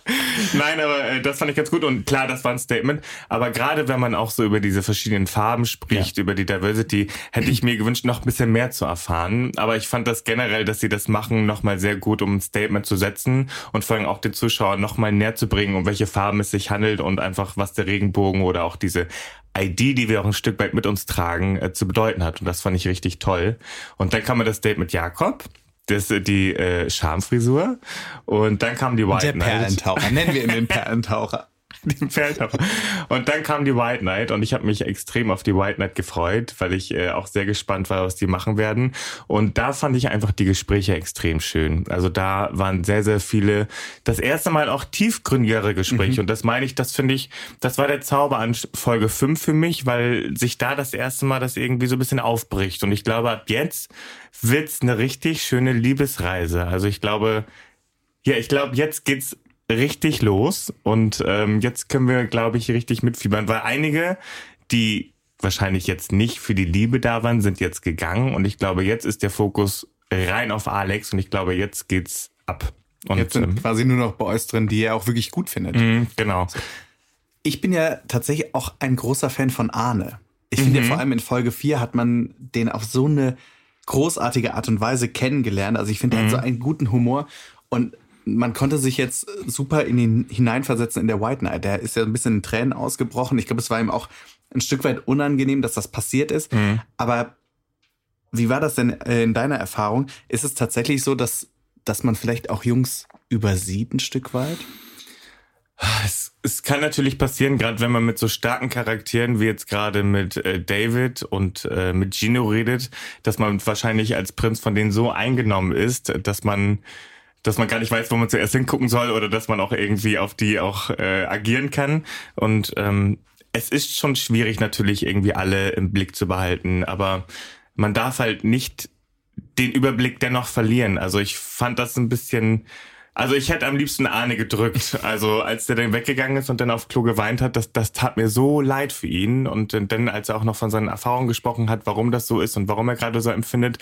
Nein, aber äh, das fand ich ganz gut und klar, das war ein Statement. Aber gerade wenn man auch so über diese verschiedenen Farben spricht, über die Diversity, hätte ich mir gewünscht, noch ein bisschen mehr zu erfahren. Aber ich fand das generell, dass sie das machen, nochmal sehr gut, um ein Statement zu setzen und vor allem auch den Zuschauern nochmal näher zu bringen, um welche Farben es sich handelt und einfach, was der Regenbogen oder auch diese ID, die wir auch ein Stück weit mit uns tragen, äh, zu bedeuten hat. Und das fand ich richtig toll. Und dann kam das Date mit Jakob. Das, äh, die äh, Schamfrisur und dann kam die White Der. Perlentaucher. Nennen wir ihn den Perlentaucher. den Feldhofer. Und dann kam die White Night und ich habe mich extrem auf die White Night gefreut, weil ich äh, auch sehr gespannt war, was die machen werden. Und da fand ich einfach die Gespräche extrem schön. Also da waren sehr, sehr viele, das erste Mal auch tiefgründigere Gespräche. Und das meine ich, das finde ich, das war der Zauber an Folge 5 für mich, weil sich da das erste Mal das irgendwie so ein bisschen aufbricht. Und ich glaube, ab jetzt wird's eine richtig schöne Liebesreise. Also ich glaube, ja, ich glaube, jetzt geht's richtig los und ähm, jetzt können wir, glaube ich, richtig mitfiebern, weil einige, die wahrscheinlich jetzt nicht für die Liebe da waren, sind jetzt gegangen und ich glaube, jetzt ist der Fokus rein auf Alex und ich glaube, jetzt geht's ab. Und Jetzt sind ähm, quasi nur noch Boys drin, die er auch wirklich gut findet. mh, genau. Ich bin ja tatsächlich auch ein großer Fan von Arne. Ich finde ja vor allem in Folge 4 hat man den auf so eine großartige Art und Weise kennengelernt. Also ich finde, er hat so einen guten Humor und man konnte sich jetzt super in ihn hineinversetzen in der White Knight. Der ist ja ein bisschen in Tränen ausgebrochen. Ich glaube, es war ihm auch ein Stück weit unangenehm, dass das passiert ist. Aber wie war das denn äh, in deiner Erfahrung? Ist es tatsächlich so, dass, dass man vielleicht auch Jungs übersieht ein Stück weit? Es, es kann natürlich passieren, gerade wenn man mit so starken Charakteren wie jetzt gerade mit äh, David und äh, mit Gino redet, dass man wahrscheinlich als Prinz von denen so eingenommen ist, dass man dass man gar nicht weiß, wo man zuerst hingucken soll oder dass man auch irgendwie auf die auch äh, agieren kann. Und ähm, es ist schon schwierig natürlich irgendwie alle im Blick zu behalten, aber man darf halt nicht den Überblick dennoch verlieren. Also ich fand das ein bisschen also ich hätte am liebsten Arne gedrückt. Also als der dann weggegangen ist und dann auf Klo geweint hat, das, das tat mir so leid für ihn. Und dann, als er auch noch von seinen Erfahrungen gesprochen hat, warum das so ist und warum er gerade so empfindet,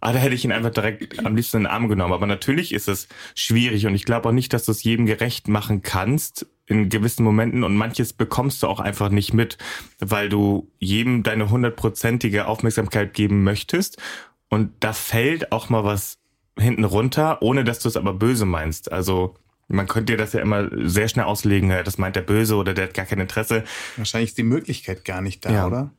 ah, da hätte ich ihn einfach direkt am liebsten in den Arm genommen. Aber natürlich ist es schwierig und ich glaube auch nicht, dass du es jedem gerecht machen kannst in gewissen Momenten und manches bekommst du auch einfach nicht mit, weil du jedem deine hundertprozentige Aufmerksamkeit geben möchtest. Und da fällt auch mal was hinten runter, ohne dass du es aber böse meinst. Also man könnte dir das ja immer sehr schnell auslegen, das meint der Böse oder der hat gar kein Interesse. Wahrscheinlich ist die Möglichkeit gar nicht da, ja. oder?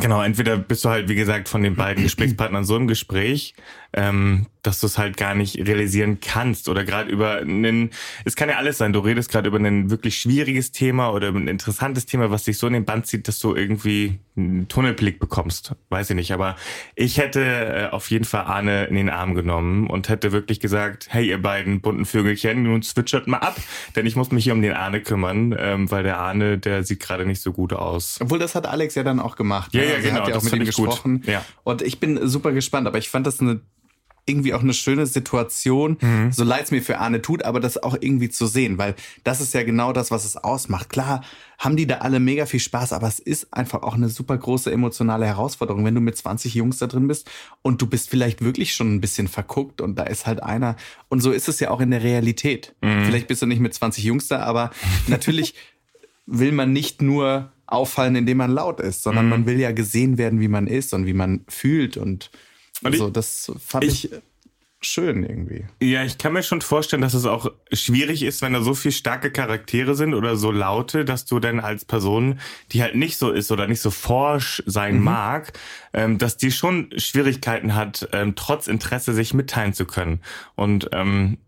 Genau, entweder bist du halt, wie gesagt, von den beiden Gesprächspartnern so im Gespräch, ähm, dass du es halt gar nicht realisieren kannst oder gerade über einen, es kann ja alles sein, du redest gerade über ein wirklich schwieriges Thema oder über ein interessantes Thema, was dich so in den Band zieht, dass du irgendwie einen Tunnelblick bekommst, weiß ich nicht, aber ich hätte äh, auf jeden Fall Arne in den Arm genommen und hätte wirklich gesagt, hey ihr beiden bunten Vögelchen, nun switchert mal ab, denn ich muss mich hier um den Arne kümmern, ähm, weil der Arne, der sieht gerade nicht so gut aus. Obwohl das hat Alex ja dann auch gemacht. Ja, ne? ja, also genau. Hat ja auch mit ihm gesprochen. Ja. Und ich bin super gespannt, aber ich fand das eine irgendwie auch eine schöne Situation, mhm. so leid es mir für Arne tut, aber das auch irgendwie zu sehen, weil das ist ja genau das, was es ausmacht. Klar haben die da alle mega viel Spaß, aber es ist einfach auch eine super große emotionale Herausforderung, wenn du mit 20 Jungs da drin bist und du bist vielleicht wirklich schon ein bisschen verguckt und da ist halt einer. Und so ist es ja auch in der Realität. Mhm. Vielleicht bist du nicht mit 20 Jungs da, aber natürlich will man nicht nur auffallen, indem man laut ist, sondern mhm. man will ja gesehen werden, wie man ist und wie man fühlt und und also, das fand ich, ich, schön irgendwie. Ja, ich kann mir schon vorstellen, dass es auch schwierig ist, wenn da so viel starke Charaktere sind oder so laute, dass du dann als Person, die halt nicht so ist oder nicht so forsch sein mhm. mag, ähm, dass die schon Schwierigkeiten hat, ähm, trotz Interesse sich mitteilen zu können. Und ähm,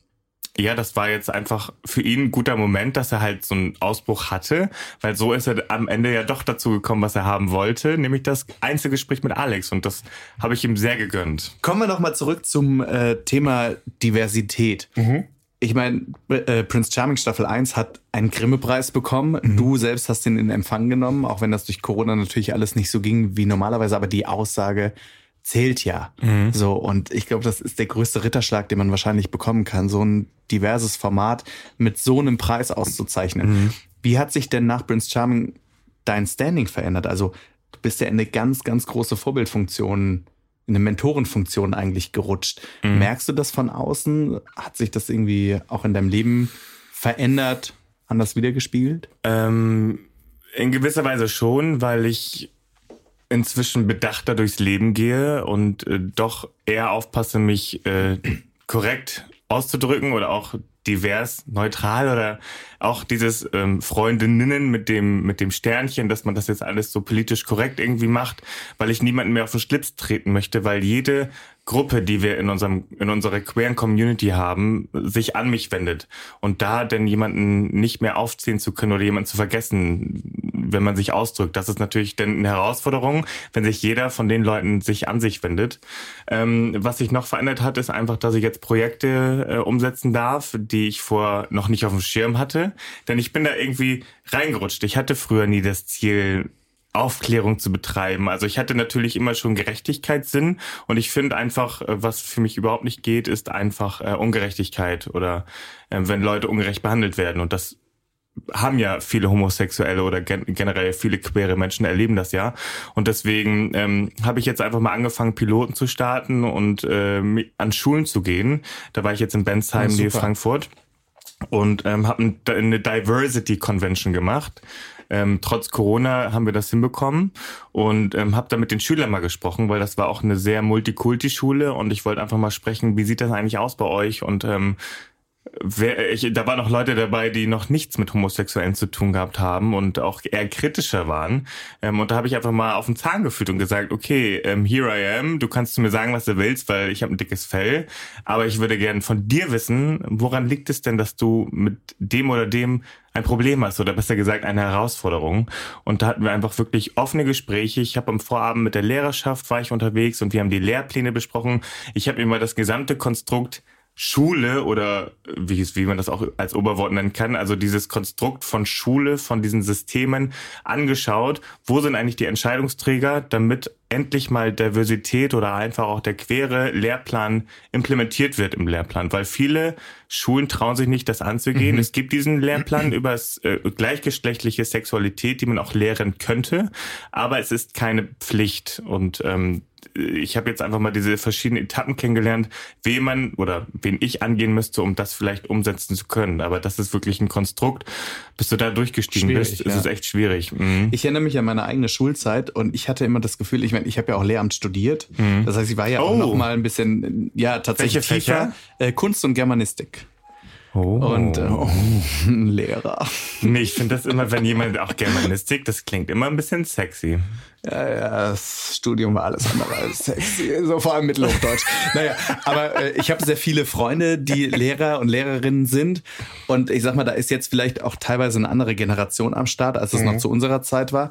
ja, das war jetzt einfach für ihn ein guter Moment, dass er halt so einen Ausbruch hatte, weil so ist er am Ende ja doch dazu gekommen, was er haben wollte, nämlich das Einzelgespräch mit Alex und das habe ich ihm sehr gegönnt. Kommen wir noch mal zurück zum äh, Thema Diversität. Mhm. Ich meine, äh, Prince Charming Staffel 1 hat einen Grimme-Preis bekommen. Mhm. Du selbst hast ihn in Empfang genommen, auch wenn das durch Corona natürlich alles nicht so ging wie normalerweise, aber die Aussage, zählt ja. Mhm. So, und ich glaube, das ist der größte Ritterschlag, den man wahrscheinlich bekommen kann, so ein diverses Format mit so einem Preis auszuzeichnen. Mhm. Wie hat sich denn nach Prince Charming dein Standing verändert? Also, du bist ja in eine ganz, ganz große Vorbildfunktion, in eine Mentorenfunktion eigentlich gerutscht. Mhm. Merkst du das von außen? Hat sich das irgendwie auch in deinem Leben verändert, anders wiedergespiegelt? Ähm, in gewisser Weise schon, weil ich inzwischen bedachter durchs Leben gehe und äh, doch eher aufpasse, mich äh, korrekt auszudrücken oder auch divers, neutral oder auch dieses ähm, Freundinnen mit dem mit dem Sternchen, dass man das jetzt alles so politisch korrekt irgendwie macht, weil ich niemanden mehr auf den Schlips treten möchte, weil jede Gruppe, die wir in unserem in unserer queeren Community haben, sich an mich wendet und da denn jemanden nicht mehr aufziehen zu können oder jemanden zu vergessen, wenn man sich ausdrückt, das ist natürlich dann eine Herausforderung, wenn sich jeder von den Leuten sich an sich wendet. Ähm, was sich noch verändert hat, ist einfach, dass ich jetzt Projekte äh, umsetzen darf, die ich vor noch nicht auf dem Schirm hatte, denn ich bin da irgendwie reingerutscht. Ich hatte früher nie das Ziel, Aufklärung zu betreiben. Also ich hatte natürlich immer schon Gerechtigkeitssinn und ich finde einfach, äh, was für mich überhaupt nicht geht, ist einfach äh, Ungerechtigkeit oder äh, wenn Leute ungerecht behandelt werden und das haben ja viele Homosexuelle oder gen generell viele queere Menschen erleben das ja. Und deswegen ähm, habe ich jetzt einfach mal angefangen, Piloten zu starten und äh, an Schulen zu gehen. Da war ich jetzt in Bensheim, oh, Frankfurt und ähm, habe eine Diversity Convention gemacht. Ähm, trotz Corona haben wir das hinbekommen und ähm, habe da mit den Schülern mal gesprochen, weil das war auch eine sehr Multikulti-Schule und ich wollte einfach mal sprechen, wie sieht das eigentlich aus bei euch und ähm, wer, ich, da waren noch Leute dabei, die noch nichts mit Homosexuellen zu tun gehabt haben und auch eher kritischer waren. Ähm, und da habe ich einfach mal auf den Zahn gefühlt und gesagt, okay, ähm, here I am, du kannst mir sagen, was du willst, weil ich habe ein dickes Fell. Aber ich würde gerne von dir wissen, woran liegt es denn, dass du mit dem oder dem ein Problem hast oder besser gesagt eine Herausforderung. Und da hatten wir einfach wirklich offene Gespräche. Ich habe am Vorabend mit der Lehrerschaft war ich unterwegs und wir haben die Lehrpläne besprochen. Ich habe mir mal das gesamte Konstrukt Schule oder wie, wie man das auch als Oberwort nennen kann, also dieses Konstrukt von Schule, von diesen Systemen angeschaut. Wo sind eigentlich die Entscheidungsträger, damit endlich mal Diversität oder einfach auch der quere Lehrplan implementiert wird im Lehrplan? Weil viele Schulen trauen sich nicht, das anzugehen. Mhm. Es gibt diesen Lehrplan über äh, gleichgeschlechtliche Sexualität, die man auch lehren könnte, aber es ist keine Pflicht. Und ähm, ich habe jetzt einfach mal diese verschiedenen Etappen kennengelernt, wen man oder wen ich angehen müsste, um das vielleicht umsetzen zu können. Aber das ist wirklich ein Konstrukt. Bis du da durchgestiegen schwierig, bist, ja. ist es echt schwierig. Mhm. Ich erinnere mich an meine eigene Schulzeit und ich hatte immer das Gefühl, ich meine, ich habe ja auch Lehramt studiert. Mhm. Das heißt, ich war ja oh. auch noch mal ein bisschen, ja, tatsächlich Welche tiefer. Äh, Kunst und Germanistik. Oh. Und äh, oh, Lehrer. Nee, ich finde das immer, wenn jemand auch Germanistik, das klingt immer ein bisschen sexy. Ja, ja, das Studium war alles andere als sexy, so vor allem Mittelhochdeutsch. naja, aber äh, ich habe sehr viele Freunde, die Lehrer und Lehrerinnen sind. Und ich sag mal, da ist jetzt vielleicht auch teilweise eine andere Generation am Start, als es mhm. noch zu unserer Zeit war.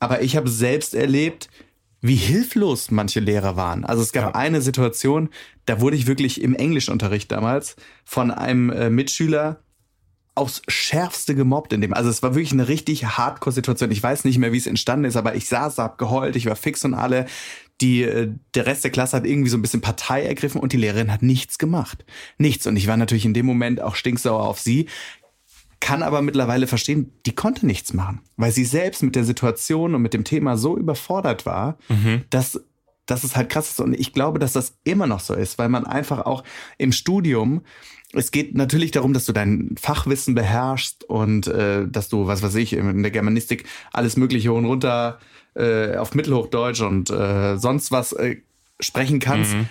Aber ich habe selbst erlebt, wie hilflos manche Lehrer waren. Also es gab ja. eine Situation, da wurde ich wirklich im Englischunterricht damals von einem äh, Mitschüler aufs Schärfste gemobbt in dem. Also es war wirklich eine richtig Hardcore-Situation. Ich weiß nicht mehr, wie es entstanden ist, aber ich saß, hab geheult, ich war fix und alle. Die, äh, der Rest der Klasse hat irgendwie so ein bisschen Partei ergriffen und die Lehrerin hat nichts gemacht. Nichts. Und ich war natürlich in dem Moment auch stinksauer auf sie kann aber mittlerweile verstehen, die konnte nichts machen, weil sie selbst mit der Situation und mit dem Thema so überfordert war, mhm. dass dass es halt krass ist. Und ich glaube, dass das immer noch so ist, weil man einfach auch im Studium, es geht natürlich darum, dass du dein Fachwissen beherrschst und äh, dass du, was weiß ich, in der Germanistik alles Mögliche hoch und runter äh, auf Mittelhochdeutsch und äh, sonst was äh, sprechen kannst. Mhm.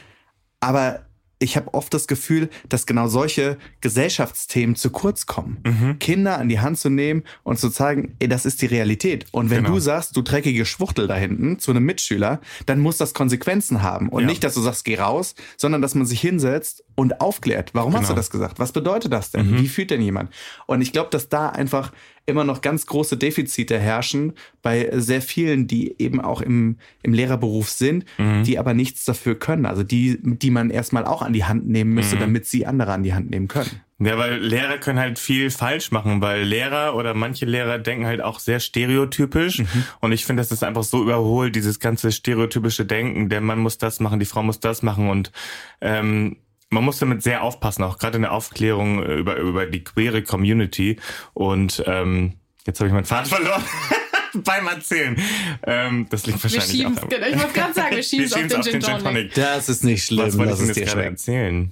Aber ich habe oft das Gefühl, dass genau solche Gesellschaftsthemen zu kurz kommen. Mhm. Kinder an die Hand zu nehmen und zu zeigen, ey, das ist die Realität. Und wenn genau. du sagst, du dreckige Schwuchtel da hinten zu einem Mitschüler, dann muss das Konsequenzen haben. Und ja. nicht, dass du sagst, geh raus, sondern dass man sich hinsetzt und aufklärt. Warum genau. hast du genau. das gesagt? Was bedeutet das denn? Mhm. Wie fühlt denn jemand? Und ich glaube, dass da einfach immer noch ganz große Defizite herrschen bei sehr vielen, die eben auch im, im Lehrerberuf sind, mhm. die aber nichts dafür können. Also die, die man erstmal auch an die Hand nehmen müsste, mhm. damit sie andere an die Hand nehmen können. Ja, weil Lehrer können halt viel falsch machen, weil Lehrer oder manche Lehrer denken halt auch sehr stereotypisch. Mhm. Und ich finde, das ist einfach so überholt, dieses ganze stereotypische Denken. Der Mann muss das machen, die Frau muss das machen. Und ähm, man muss damit sehr aufpassen, auch gerade in der Aufklärung äh, über, über die queere Community. Und ähm, jetzt habe ich meinen Faden verloren. beim Erzählen. Ähm, das liegt wahrscheinlich wir auch. Genau, ich wollte gerade sagen, wir schieben es auf, den, auf Gin, Gin Tonic. Das ist nicht schlimm. Was wollte ich denn jetzt gerade erzählen?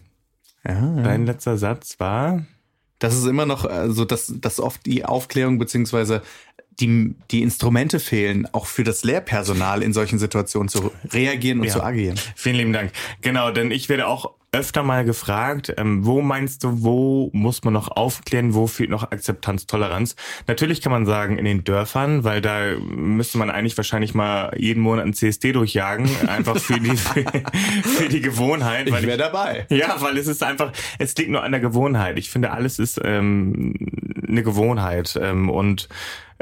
Ja. Dein letzter Satz war? Das ist immer noch so, also, dass, dass oft die Aufklärung beziehungsweise die, die Instrumente fehlen, auch für das Lehrpersonal in solchen Situationen zu reagieren und ja. zu agieren. Vielen lieben Dank. Genau, denn ich werde auch öfter mal gefragt, ähm, wo meinst du, wo muss man noch aufklären, wo fehlt noch Akzeptanz, Toleranz? Natürlich kann man sagen, in den Dörfern, weil da müsste man eigentlich wahrscheinlich mal jeden Monat ein CSD durchjagen, einfach für die, für, für die Gewohnheit. Ich wäre dabei. Ja, weil es ist einfach, es liegt nur an der Gewohnheit. Ich finde, alles ist ähm, eine Gewohnheit ähm, und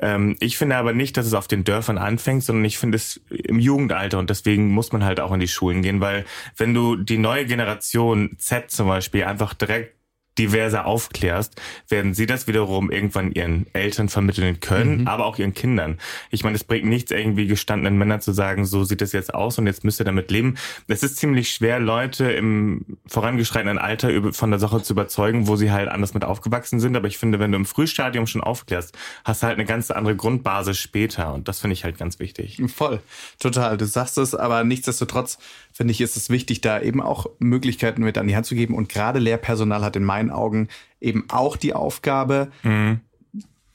ähm, ich finde aber nicht, dass es auf den Dörfern anfängt, sondern ich finde es im Jugendalter und deswegen muss man halt auch in die Schulen gehen, weil wenn du die neue Generation Z zum Beispiel einfach direkt diverser aufklärst, werden sie das wiederum irgendwann ihren Eltern vermitteln können, mhm. aber auch ihren Kindern. Ich meine, es bringt nichts, irgendwie gestandenen Männern zu sagen, so sieht es jetzt aus und jetzt müsst ihr damit leben. Es ist ziemlich schwer, Leute im vorangeschreitenen Alter von der Sache zu überzeugen, wo sie halt anders mit aufgewachsen sind. Aber ich finde, wenn du im Frühstadium schon aufklärst, hast du halt eine ganz andere Grundbasis später und das finde ich halt ganz wichtig. Voll, total. Du sagst es, aber nichtsdestotrotz finde ich, ist es wichtig, da eben auch Möglichkeiten mit an die Hand zu geben. Und gerade Lehrpersonal hat in meinen Augen eben auch die Aufgabe, mhm.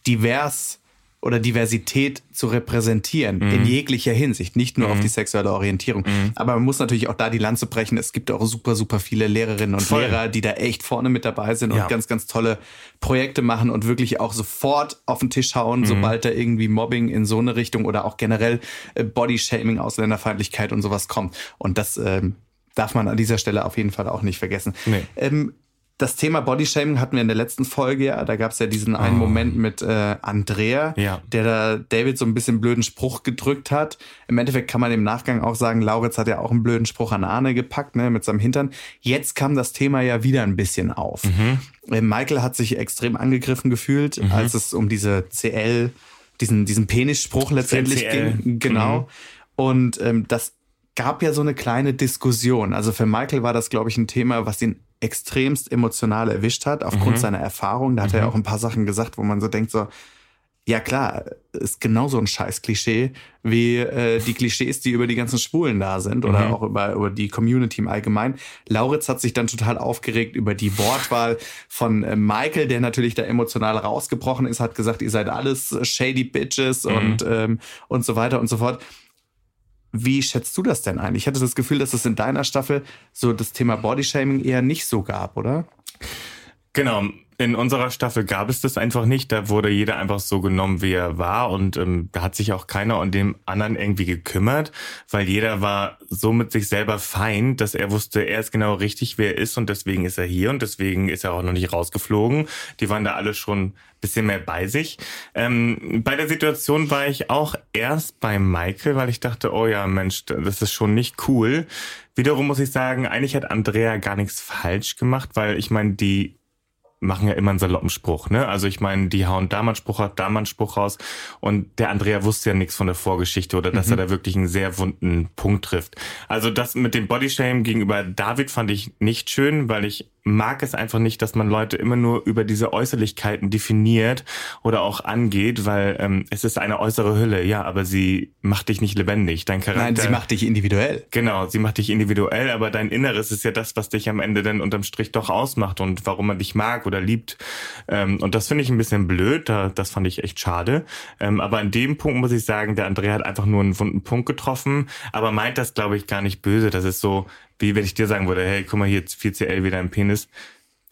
divers oder Diversität zu repräsentieren mhm. in jeglicher Hinsicht, nicht nur mhm. auf die sexuelle Orientierung. Mhm. Aber man muss natürlich auch da die Lanze brechen. Es gibt auch super, super viele Lehrerinnen und Voll. Lehrer, die da echt vorne mit dabei sind ja. und ganz, ganz tolle Projekte machen und wirklich auch sofort auf den Tisch hauen, mhm. sobald da irgendwie Mobbing in so eine Richtung oder auch generell äh, Bodyshaming, Ausländerfeindlichkeit und sowas kommt. Und das ähm, darf man an dieser Stelle auf jeden Fall auch nicht vergessen. Nee. Ähm, das Thema Bodyshaming hatten wir in der letzten Folge ja. Da gab es ja diesen einen Oh. Moment mit äh, Andrea, Ja. der da David so ein bisschen blöden Spruch gedrückt hat. Im Endeffekt kann man im Nachgang auch sagen, Lauritz hat ja auch einen blöden Spruch an Arne gepackt, ne, mit seinem Hintern. Jetzt kam das Thema ja wieder ein bisschen auf. Äh, Michael hat sich extrem angegriffen gefühlt, als es um diese CL, diesen, diesen Penisspruch letztendlich CL. ging. Genau. Und ähm, das gab ja so eine kleine Diskussion. Also für Michael war das, glaube ich, ein Thema, was ihn extremst emotional erwischt hat, aufgrund seiner Erfahrung. Da hat er ja auch ein paar Sachen gesagt, wo man so denkt, so, ja klar, ist genauso ein scheiß Klischee wie äh, die Klischees, die über die ganzen Schwulen da sind oder auch über, über die Community im Allgemeinen. Lauritz hat sich dann total aufgeregt über die Wortwahl von äh, Michael, der natürlich da emotional rausgebrochen ist, hat gesagt, ihr seid alles shady Bitches und, ähm, und so weiter und so fort. Wie schätzt du das denn ein? Ich hatte das Gefühl, dass es in deiner Staffel so das Thema Bodyshaming eher nicht so gab, oder? Genau. In unserer Staffel gab es das einfach nicht. Da wurde jeder einfach so genommen, wie er war. Und ähm, da hat sich auch keiner um dem anderen irgendwie gekümmert, weil jeder war so mit sich selber fein, dass er wusste, er ist genau richtig, wer er ist. Und deswegen ist er hier und deswegen ist er auch noch nicht rausgeflogen. Die waren da alle schon bisschen mehr bei sich. Ähm, bei der Situation war ich auch erst bei Michael, weil ich dachte, oh ja, Mensch, das ist schon nicht cool. Wiederum muss ich sagen, eigentlich hat Andrea gar nichts falsch gemacht, weil ich meine, die machen ja immer einen saloppen Spruch, ne? Also ich meine, die hauen da mal einen Spruch raus, da mal einen Spruch raus und der Andrea wusste ja nichts von der Vorgeschichte oder dass er da wirklich einen sehr wunden Punkt trifft. Also das mit dem Bodyshame gegenüber David fand ich nicht schön, weil ich mag es einfach nicht, dass man Leute immer nur über diese Äußerlichkeiten definiert oder auch angeht, weil ähm, es ist eine äußere Hülle, ja, aber sie macht dich nicht lebendig. Dein Charakter. Nein, sie macht dich individuell. Genau, sie macht dich individuell, aber dein Inneres ist ja das, was dich am Ende dann unterm Strich doch ausmacht und warum man dich mag oder liebt. Ähm, und das finde ich ein bisschen blöd, da, das fand ich echt schade. Ähm, aber an dem Punkt muss ich sagen, der Andrea hat einfach nur einen wunden Punkt getroffen, aber meint das, glaube ich, gar nicht böse. Das ist so, wie wenn ich dir sagen würde, hey, guck mal hier, 4CL wieder im Penis.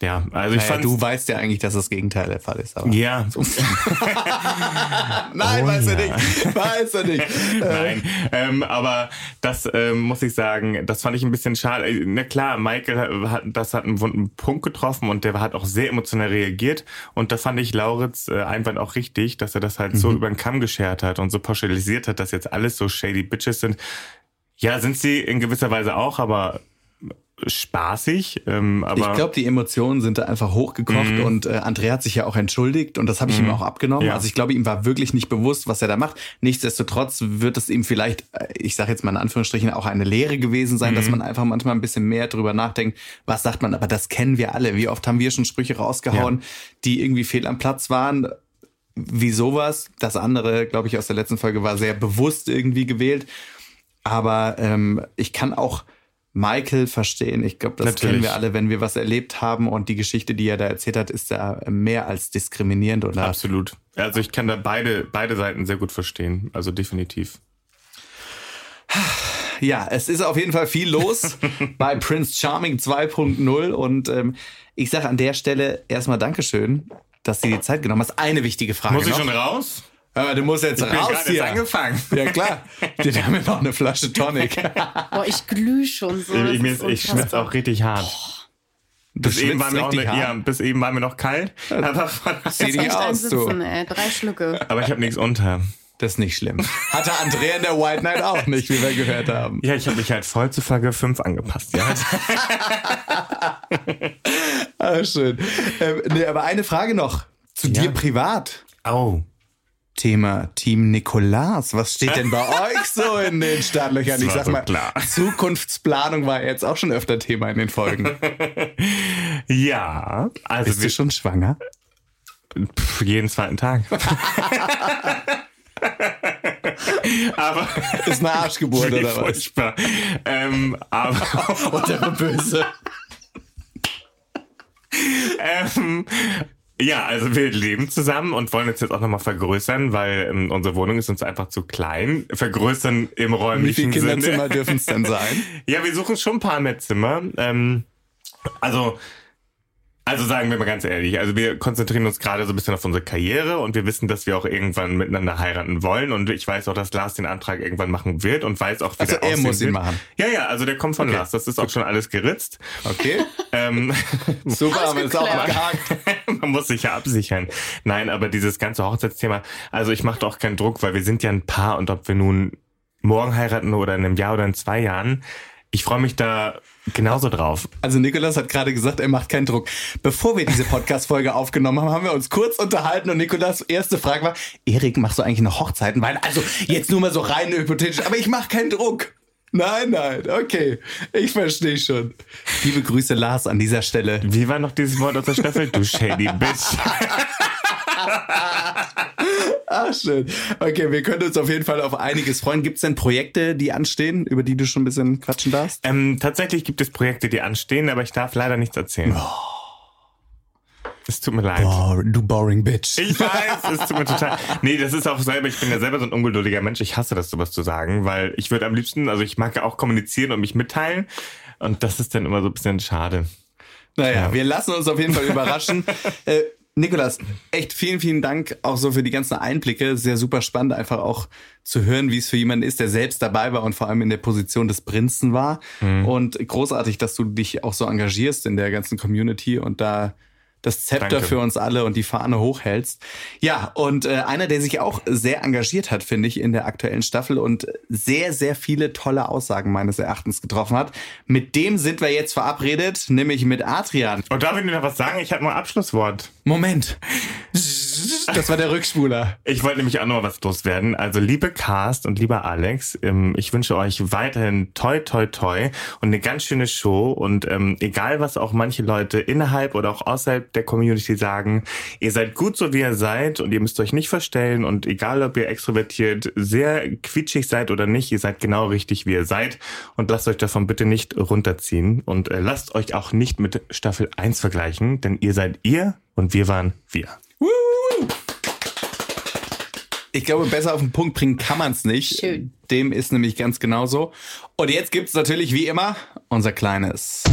Ja, also ich Naja, fand du weißt ja eigentlich, dass das Gegenteil der Fall ist. Aber ja, Nein, Oh weißt ja. du nicht. Weißt du nicht. Nein, ähm, aber das ähm, muss ich sagen, das fand ich ein bisschen schade. Äh, Na klar, Michael hat, das hat einen wunden Punkt getroffen und der hat auch sehr emotional reagiert. Und da fand ich Lauritz äh, Einwand auch richtig, dass er das halt so über den Kamm geschert hat und so pauschalisiert hat, dass jetzt alles so shady Bitches sind. Ja, sind sie in gewisser Weise auch, aber spaßig. Ähm, aber Ich glaube, die Emotionen sind da einfach hochgekocht und äh, Andrea hat sich ja auch entschuldigt und das habe ich ihm auch abgenommen. Ja. Also ich glaube, ihm war wirklich nicht bewusst, was er da macht. Nichtsdestotrotz wird es ihm vielleicht, äh, ich sage jetzt mal in Anführungsstrichen, auch eine Lehre gewesen sein, dass man einfach manchmal ein bisschen mehr drüber nachdenkt, was sagt man, aber das kennen wir alle. Wie oft haben wir schon Sprüche rausgehauen, die irgendwie fehl am Platz waren. Wie sowas. Das andere, glaube ich, aus der letzten Folge war sehr bewusst irgendwie gewählt. Aber ähm, ich kann auch Michael verstehen. Ich glaube, das Natürlich. kennen wir alle, wenn wir was erlebt haben und die Geschichte, die er da erzählt hat, ist ja mehr als diskriminierend oder absolut. Also ich kann da beide, beide Seiten sehr gut verstehen. Also definitiv. Ja, es ist auf jeden Fall viel los bei Prince Charming 2.0 und ähm, ich sage an der Stelle erstmal Dankeschön, dass du dir die Zeit genommen hast. Eine wichtige Frage Muss ich noch. schon raus? Aber du musst jetzt Ich bin raus erst hier. angefangen. Ja klar, wir haben ja noch eine Flasche Tonic. Boah, ich glüh schon so. Ich, ich, ich schwitze auch richtig hart. Bis eben, war schwitzt mir auch ja, bis eben war mir noch kalt. Aber, von, Sieh Jetzt dich aus, du. Sitzen, ey. Drei Schlücke. aber ich habe nichts unter. Das ist nicht schlimm. Hatte Andrea in der White Night auch nicht, wie wir gehört haben. Ja, ich habe mich halt voll zu Folge 5 angepasst. Ja. Ah, schön. Ähm, nee, aber eine Frage noch. Zu Ja. dir privat. oh. Thema Team Nikolas. Was steht denn bei euch so in den Startlöchern? Ich sag so mal, klar. Zukunftsplanung war jetzt auch schon öfter Thema in den Folgen. Ja, also Bist du schon schwanger? pff, jeden zweiten Tag. aber Ist eine Arschgeburt oder was? furchtbar. Ähm, aber Oder böse. ähm, ja, also wir leben zusammen und wollen uns jetzt auch nochmal vergrößern, weil ähm, unsere Wohnung ist uns einfach zu klein. Vergrößern im Wie viele räumlichen Kinderzimmer Sinne. dürfen es denn sein? Ja, wir suchen schon ein paar mehr Zimmer. Ähm, also, Also sagen wir mal ganz ehrlich, also wir konzentrieren uns gerade so ein bisschen auf unsere Karriere und wir wissen, dass wir auch irgendwann miteinander heiraten wollen und ich weiß auch, dass Lars den Antrag irgendwann machen wird und weiß auch, wie Also der er aussehen muss ihn wird. machen. Ja, ja, also der kommt von Okay. Lars, das ist auch schon alles geritzt. Okay. Ähm, Super, wir es auch abgehakt. Man muss sich ja absichern. Nein, aber dieses ganze Hochzeitsthema, also ich mache doch keinen Druck, weil wir sind ja ein Paar und ob wir nun morgen heiraten oder in einem Jahr oder in zwei Jahren, ich freue mich da genauso drauf. Also Nikolas hat gerade gesagt, er macht keinen Druck. Bevor wir diese Podcast-Folge aufgenommen haben, haben wir uns kurz unterhalten und Nikolas erste Frage war, Erik, machst du eigentlich noch Hochzeiten? Weil, also jetzt nur mal so rein hypothetisch, aber ich mache keinen Druck. Nein, nein, okay. Ich verstehe schon. Liebe Grüße, Lars, an dieser Stelle. Wie war noch dieses Wort aus der Staffel? Du shady bitch. Ah, schön. Okay, wir können uns auf jeden Fall auf einiges freuen. Gibt es denn Projekte, die anstehen, über die du schon ein bisschen quatschen darfst? Ähm, tatsächlich gibt es Projekte, die anstehen, aber ich darf leider nichts erzählen. Es tut mir leid. Oh, du boring bitch. Ich weiß, es tut mir total. Nee, das ist auch selber, ich bin ja selber so ein ungeduldiger Mensch. Ich hasse das, sowas zu sagen, weil ich würde am liebsten, also ich mag ja auch kommunizieren und mich mitteilen. Und das ist dann immer so ein bisschen schade. Naja, wir lassen uns auf jeden Fall überraschen. äh, Nikolas, echt vielen, vielen Dank auch so für die ganzen Einblicke. Sehr super spannend, einfach auch zu hören, wie es für jemanden ist, der selbst dabei war und vor allem in der Position des Prinzen war. Und großartig, dass du dich auch so engagierst in der ganzen Community und da das Zepter Danke. für uns alle und die Fahne hochhältst. Ja, und äh, einer, der sich auch sehr engagiert hat, finde ich, in der aktuellen Staffel und sehr, sehr viele tolle Aussagen meines Erachtens getroffen hat. Mit dem sind wir jetzt verabredet, nämlich mit Adrian. Und darf ich dir noch was sagen? Ich habe nur Abschlusswort. Moment. Das war der Rückspuler. Ich wollte nämlich auch noch was loswerden. Also liebe Cast und lieber Alex, ähm, ich wünsche euch weiterhin toi toi toi und eine ganz schöne Show. Und ähm, egal, was auch manche Leute innerhalb oder auch außerhalb der Community sagen, ihr seid gut so, wie ihr seid und ihr müsst euch nicht verstellen. Und egal, ob ihr extrovertiert, sehr quietschig seid oder nicht, ihr seid genau richtig, wie ihr seid. Und lasst euch davon bitte nicht runterziehen. Und äh, lasst euch auch nicht mit Staffel 1 vergleichen, denn ihr seid ihr und wir waren wir. Ich glaube, besser auf den Punkt bringen kann man es nicht. Schön. Dem ist nämlich ganz genauso. Und jetzt gibt's natürlich wie immer unser kleines.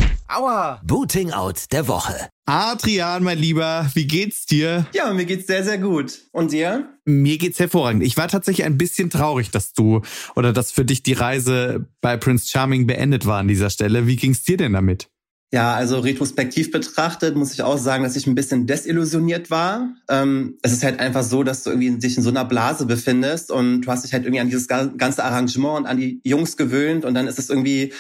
Booting Out der Woche. Adrian, mein Lieber, wie geht's dir? Ja, mir geht's sehr, sehr gut. Und dir? Mir geht's hervorragend. Ich war tatsächlich ein bisschen traurig, dass du oder dass für dich die Reise bei Prince Charming beendet war an dieser Stelle. Wie ging's dir denn damit? Ja, also retrospektiv betrachtet muss ich auch sagen, dass ich ein bisschen desillusioniert war. Ähm, es ist halt einfach so, dass du irgendwie dich in so einer Blase befindest und du hast dich halt irgendwie an dieses ga- ganze Arrangement und an die Jungs gewöhnt und dann ist es irgendwie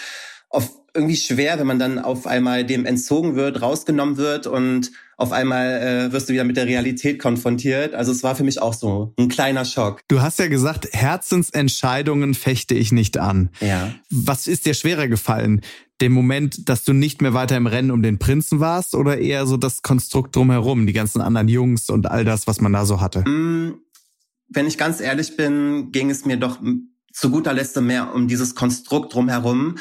auf irgendwie schwer, wenn man dann auf einmal dem entzogen wird, rausgenommen wird und auf einmal äh, wirst du wieder mit der Realität konfrontiert. Also es war für mich auch so ein kleiner Schock. Du hast ja gesagt, Herzensentscheidungen fechte ich nicht an. Ja. Was ist dir schwerer gefallen? Der Moment, dass du nicht mehr weiter im Rennen um den Prinzen warst oder eher so das Konstrukt drumherum, die ganzen anderen Jungs und all das, was man da so hatte? Mm, Wenn ich ganz ehrlich bin, ging es mir doch zu guter Letzt mehr um dieses Konstrukt drumherum.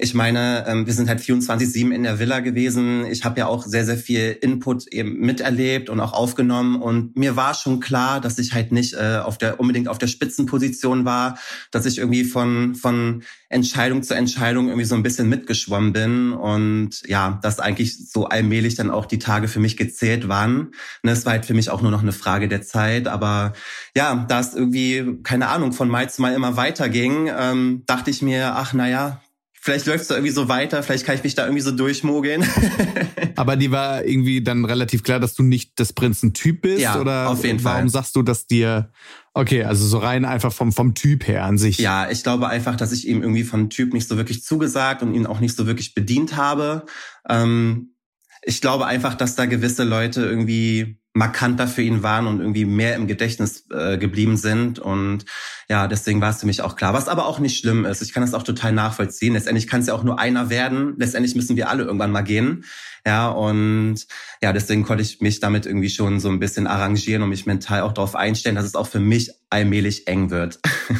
Ich meine, ähm, wir sind halt 24-7 in der Villa gewesen. Ich habe ja auch sehr, sehr viel Input eben miterlebt und auch aufgenommen. Und mir war schon klar, dass ich halt nicht äh, auf der unbedingt auf der Spitzenposition war, dass ich irgendwie von von Entscheidung zu Entscheidung irgendwie so ein bisschen mitgeschwommen bin und ja, dass eigentlich so allmählich dann auch die Tage für mich gezählt waren. Ne, es war halt für mich auch nur noch eine Frage der Zeit, aber ja, da es irgendwie, keine Ahnung, von Mai zu Mai immer weiterging, ähm, dachte ich mir, ach naja, vielleicht läuft es da irgendwie so weiter, vielleicht kann ich mich da irgendwie so durchmogeln. Aber die war irgendwie dann relativ klar, dass du nicht des Prinzen Typ bist? Ja, oder auf jeden warum Fall. sagst du, dass dir, okay, also so rein einfach vom, vom Typ her an sich. Ja, ich glaube einfach, dass ich ihm irgendwie vom Typ nicht so wirklich zugesagt und ihn auch nicht so wirklich bedient habe. Ähm, ich glaube einfach, dass da gewisse Leute irgendwie markanter für ihn waren und irgendwie mehr im Gedächtnis äh, geblieben sind. Und ja, deswegen war es für mich auch klar. Was aber auch nicht schlimm ist. Ich kann das auch total nachvollziehen. Letztendlich kann es ja auch nur einer werden. Letztendlich müssen wir alle irgendwann mal gehen. Ja, und ja, deswegen konnte ich mich damit irgendwie schon so ein bisschen arrangieren und mich mental auch darauf einstellen, dass es auch für mich allmählich eng wird.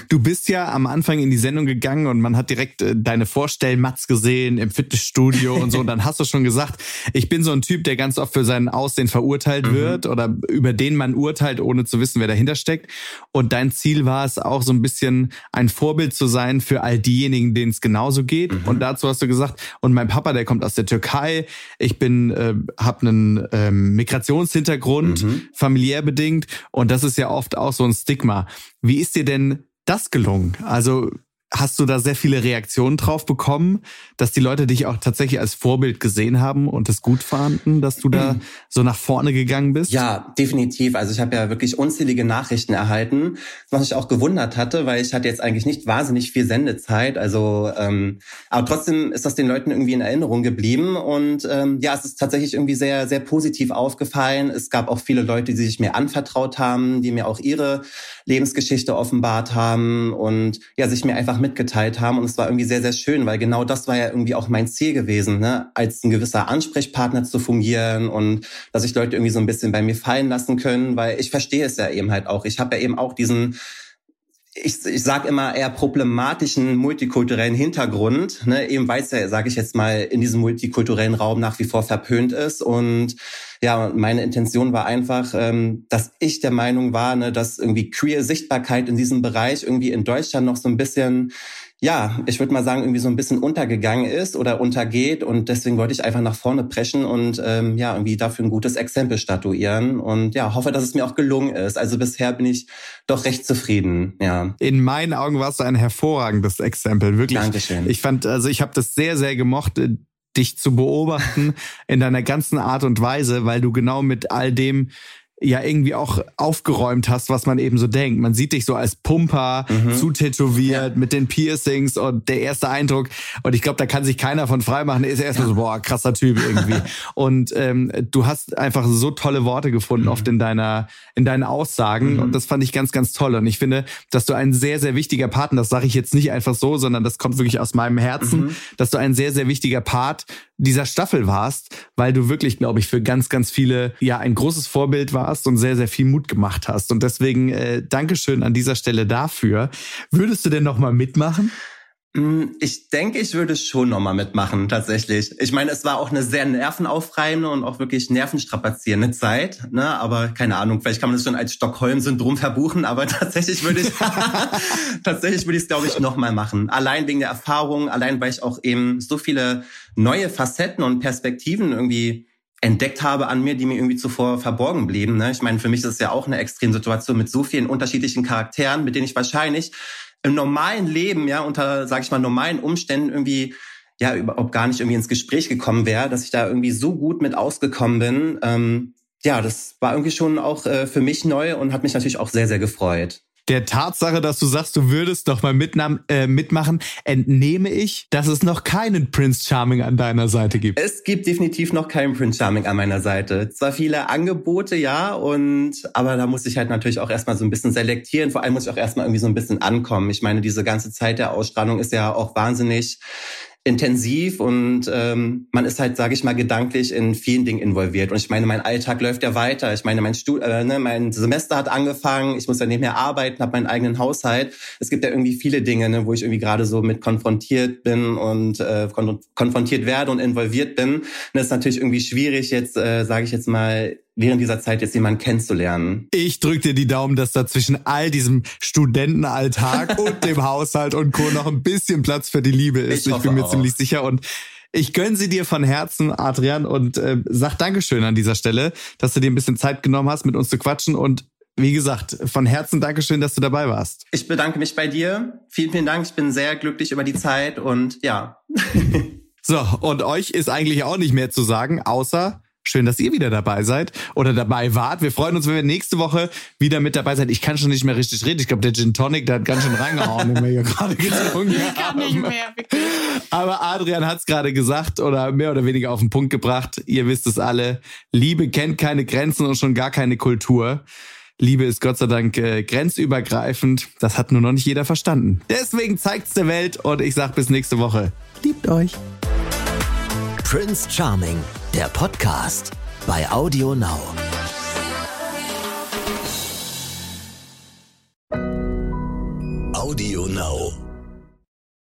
Du bist ja am Anfang in die Sendung gegangen und man hat direkt äh, deine Vorstellmatz gesehen im Fitnessstudio und so. Und dann hast du schon gesagt, ich bin so ein Typ, der ganz oft für sein Aussehen verurteilt mhm. wird oder über den man urteilt, ohne zu wissen, wer dahinter steckt. Und dein Ziel war es auch so ein bisschen ein Vorbild zu sein für all diejenigen, denen es genauso geht. Mhm. Und dazu hast du gesagt, und mein Papa, der kommt aus der Türkei. Ich bin, äh, habe einen ähm, Migrationshintergrund, mhm. familiär bedingt. Und das ist ja oft auch so ein Stigma. Wie ist dir denn das gelungen? Also Hast du da sehr viele Reaktionen drauf bekommen, dass die Leute dich auch tatsächlich als Vorbild gesehen haben und es gut fanden, dass du da so nach vorne gegangen bist? Ja, definitiv. Also ich habe ja wirklich unzählige Nachrichten erhalten, was ich auch gewundert hatte, weil ich hatte jetzt eigentlich nicht wahnsinnig viel Sendezeit. Also, ähm, aber trotzdem ist das den Leuten irgendwie in Erinnerung geblieben und ähm, ja, es ist tatsächlich irgendwie sehr, sehr positiv aufgefallen. Es gab auch viele Leute, die sich mir anvertraut haben, die mir auch ihre Lebensgeschichte offenbart haben und ja, sich mir einfach einfach mitgeteilt haben. Und es war irgendwie sehr, sehr schön, weil genau das war ja irgendwie auch mein Ziel gewesen, ne? als ein gewisser Ansprechpartner zu fungieren und dass ich Leute irgendwie so ein bisschen bei mir fallen lassen können, weil ich verstehe es ja eben halt auch. Ich habe ja eben auch diesen ich, ich sage immer eher problematischen multikulturellen Hintergrund, ne, eben weil es ja, sage ich jetzt mal, in diesem multikulturellen Raum nach wie vor verpönt ist. Und ja, meine Intention war einfach, ähm, dass ich der Meinung war, ne, dass irgendwie queer Sichtbarkeit in diesem Bereich irgendwie in Deutschland noch so ein bisschen ja, ich würde mal sagen, irgendwie so ein bisschen untergegangen ist oder untergeht. Und deswegen wollte ich einfach nach vorne preschen und ähm, ja, irgendwie dafür ein gutes Exempel statuieren. Und ja, hoffe, dass es mir auch gelungen ist. Also bisher bin ich doch recht zufrieden, ja. In meinen Augen warst du ein hervorragendes Exempel, wirklich. Dankeschön. Ich fand, also ich habe das sehr, sehr gemocht dich zu beobachten in deiner ganzen Art und Weise, weil du genau mit all dem ja irgendwie auch aufgeräumt hast, was man eben so denkt. Man sieht dich so als Pumper, mhm. zu tätowiert, ja. mit den Piercings und der erste Eindruck. Und ich glaube, da kann sich keiner von freimachen. Ist erstmal ja. so, boah, krasser Typ irgendwie. und ähm, du hast einfach so tolle Worte gefunden, mhm. oft in deiner, in deinen Aussagen. Mhm. Und das fand ich ganz, ganz toll. Und ich finde, dass du ein sehr, sehr wichtiger Partner, das sage ich jetzt nicht einfach so, sondern das kommt wirklich aus meinem Herzen, mhm. dass du ein sehr, sehr wichtiger Part dieser Staffel warst, weil du wirklich, glaube ich, für ganz, ganz viele ja ein großes Vorbild warst und sehr, sehr viel Mut gemacht hast. Und deswegen äh, Dankeschön an dieser Stelle dafür. Würdest du denn noch mal mitmachen? Mm, ich denke, ich würde schon nochmal mitmachen, tatsächlich. Ich meine, es war auch eine sehr nervenaufreibende und auch wirklich nervenstrapazierende Zeit. Ne? Aber keine Ahnung, vielleicht kann man das schon als Stockholm-Syndrom verbuchen, aber tatsächlich würde ich tatsächlich würde ich es, glaube ich, nochmal machen. Allein wegen der Erfahrung, allein weil ich auch eben so viele neue Facetten und Perspektiven irgendwie entdeckt habe an mir, die mir irgendwie zuvor verborgen blieben. Ne? Ich meine, für mich ist es ja auch eine Extremsituation mit so vielen unterschiedlichen Charakteren, mit denen ich wahrscheinlich im normalen Leben, ja, unter, sag ich mal, normalen Umständen irgendwie ja überhaupt gar nicht irgendwie ins Gespräch gekommen wäre, dass ich da irgendwie so gut mit ausgekommen bin. Ähm, ja, das war irgendwie schon auch äh, für mich neu und hat mich natürlich auch sehr, sehr gefreut der Tatsache, dass du sagst, du würdest doch mal äh, mitmachen, entnehme ich, dass es noch keinen Prince Charming an deiner Seite gibt. Es gibt definitiv noch keinen Prince Charming an meiner Seite. Zwar viele Angebote, ja, und aber da muss ich halt natürlich auch erstmal so ein bisschen selektieren. Vor allem muss ich auch erstmal irgendwie so ein bisschen ankommen. Ich meine, diese ganze Zeit der Ausstrahlung ist ja auch wahnsinnig intensiv und ähm, man ist halt, sage ich mal, gedanklich in vielen Dingen involviert. Und ich meine, mein Alltag läuft ja weiter. Ich meine, mein, Stud äh, ne, mein Semester hat angefangen, ich muss ja nebenher arbeiten, habe meinen eigenen Haushalt. Es gibt ja irgendwie viele Dinge, ne, wo ich irgendwie gerade so mit konfrontiert bin und äh, kon konfrontiert werde und involviert bin. Und das ist natürlich irgendwie schwierig, jetzt, äh, sage ich jetzt mal, während dieser Zeit jetzt jemanden kennenzulernen. Ich drücke dir die Daumen, dass da zwischen all diesem Studentenalltag und dem Haushalt und Co. noch ein bisschen Platz für die Liebe ist. Ich, ich bin mir auch. ziemlich sicher und ich gönne sie dir von Herzen, Adrian, und äh, sag Dankeschön an dieser Stelle, dass du dir ein bisschen Zeit genommen hast, mit uns zu quatschen. Und wie gesagt, von Herzen Dankeschön, dass du dabei warst. Ich bedanke mich bei dir. Vielen, vielen Dank. Ich bin sehr glücklich über die Zeit und ja. so, und euch ist eigentlich auch nicht mehr zu sagen, außer Schön, dass ihr wieder dabei seid oder dabei wart. Wir freuen uns, wenn wir nächste Woche wieder mit dabei seid. Ich kann schon nicht mehr richtig reden. Ich glaube, der Gin Tonic, der hat ganz schön reingehauen, den wir hier gerade getrunken haben. Ich kann nicht mehr, wirklich. Aber Adrian hat es gerade gesagt oder mehr oder weniger auf den Punkt gebracht. Ihr wisst es alle. Liebe kennt keine Grenzen und schon gar keine Kultur. Liebe ist Gott sei Dank äh, grenzübergreifend. Das hat nur noch nicht jeder verstanden. Deswegen zeigt's der Welt und ich sag bis nächste Woche. Liebt euch. Prince Charming, der Podcast bei Audio Now. Audio Now.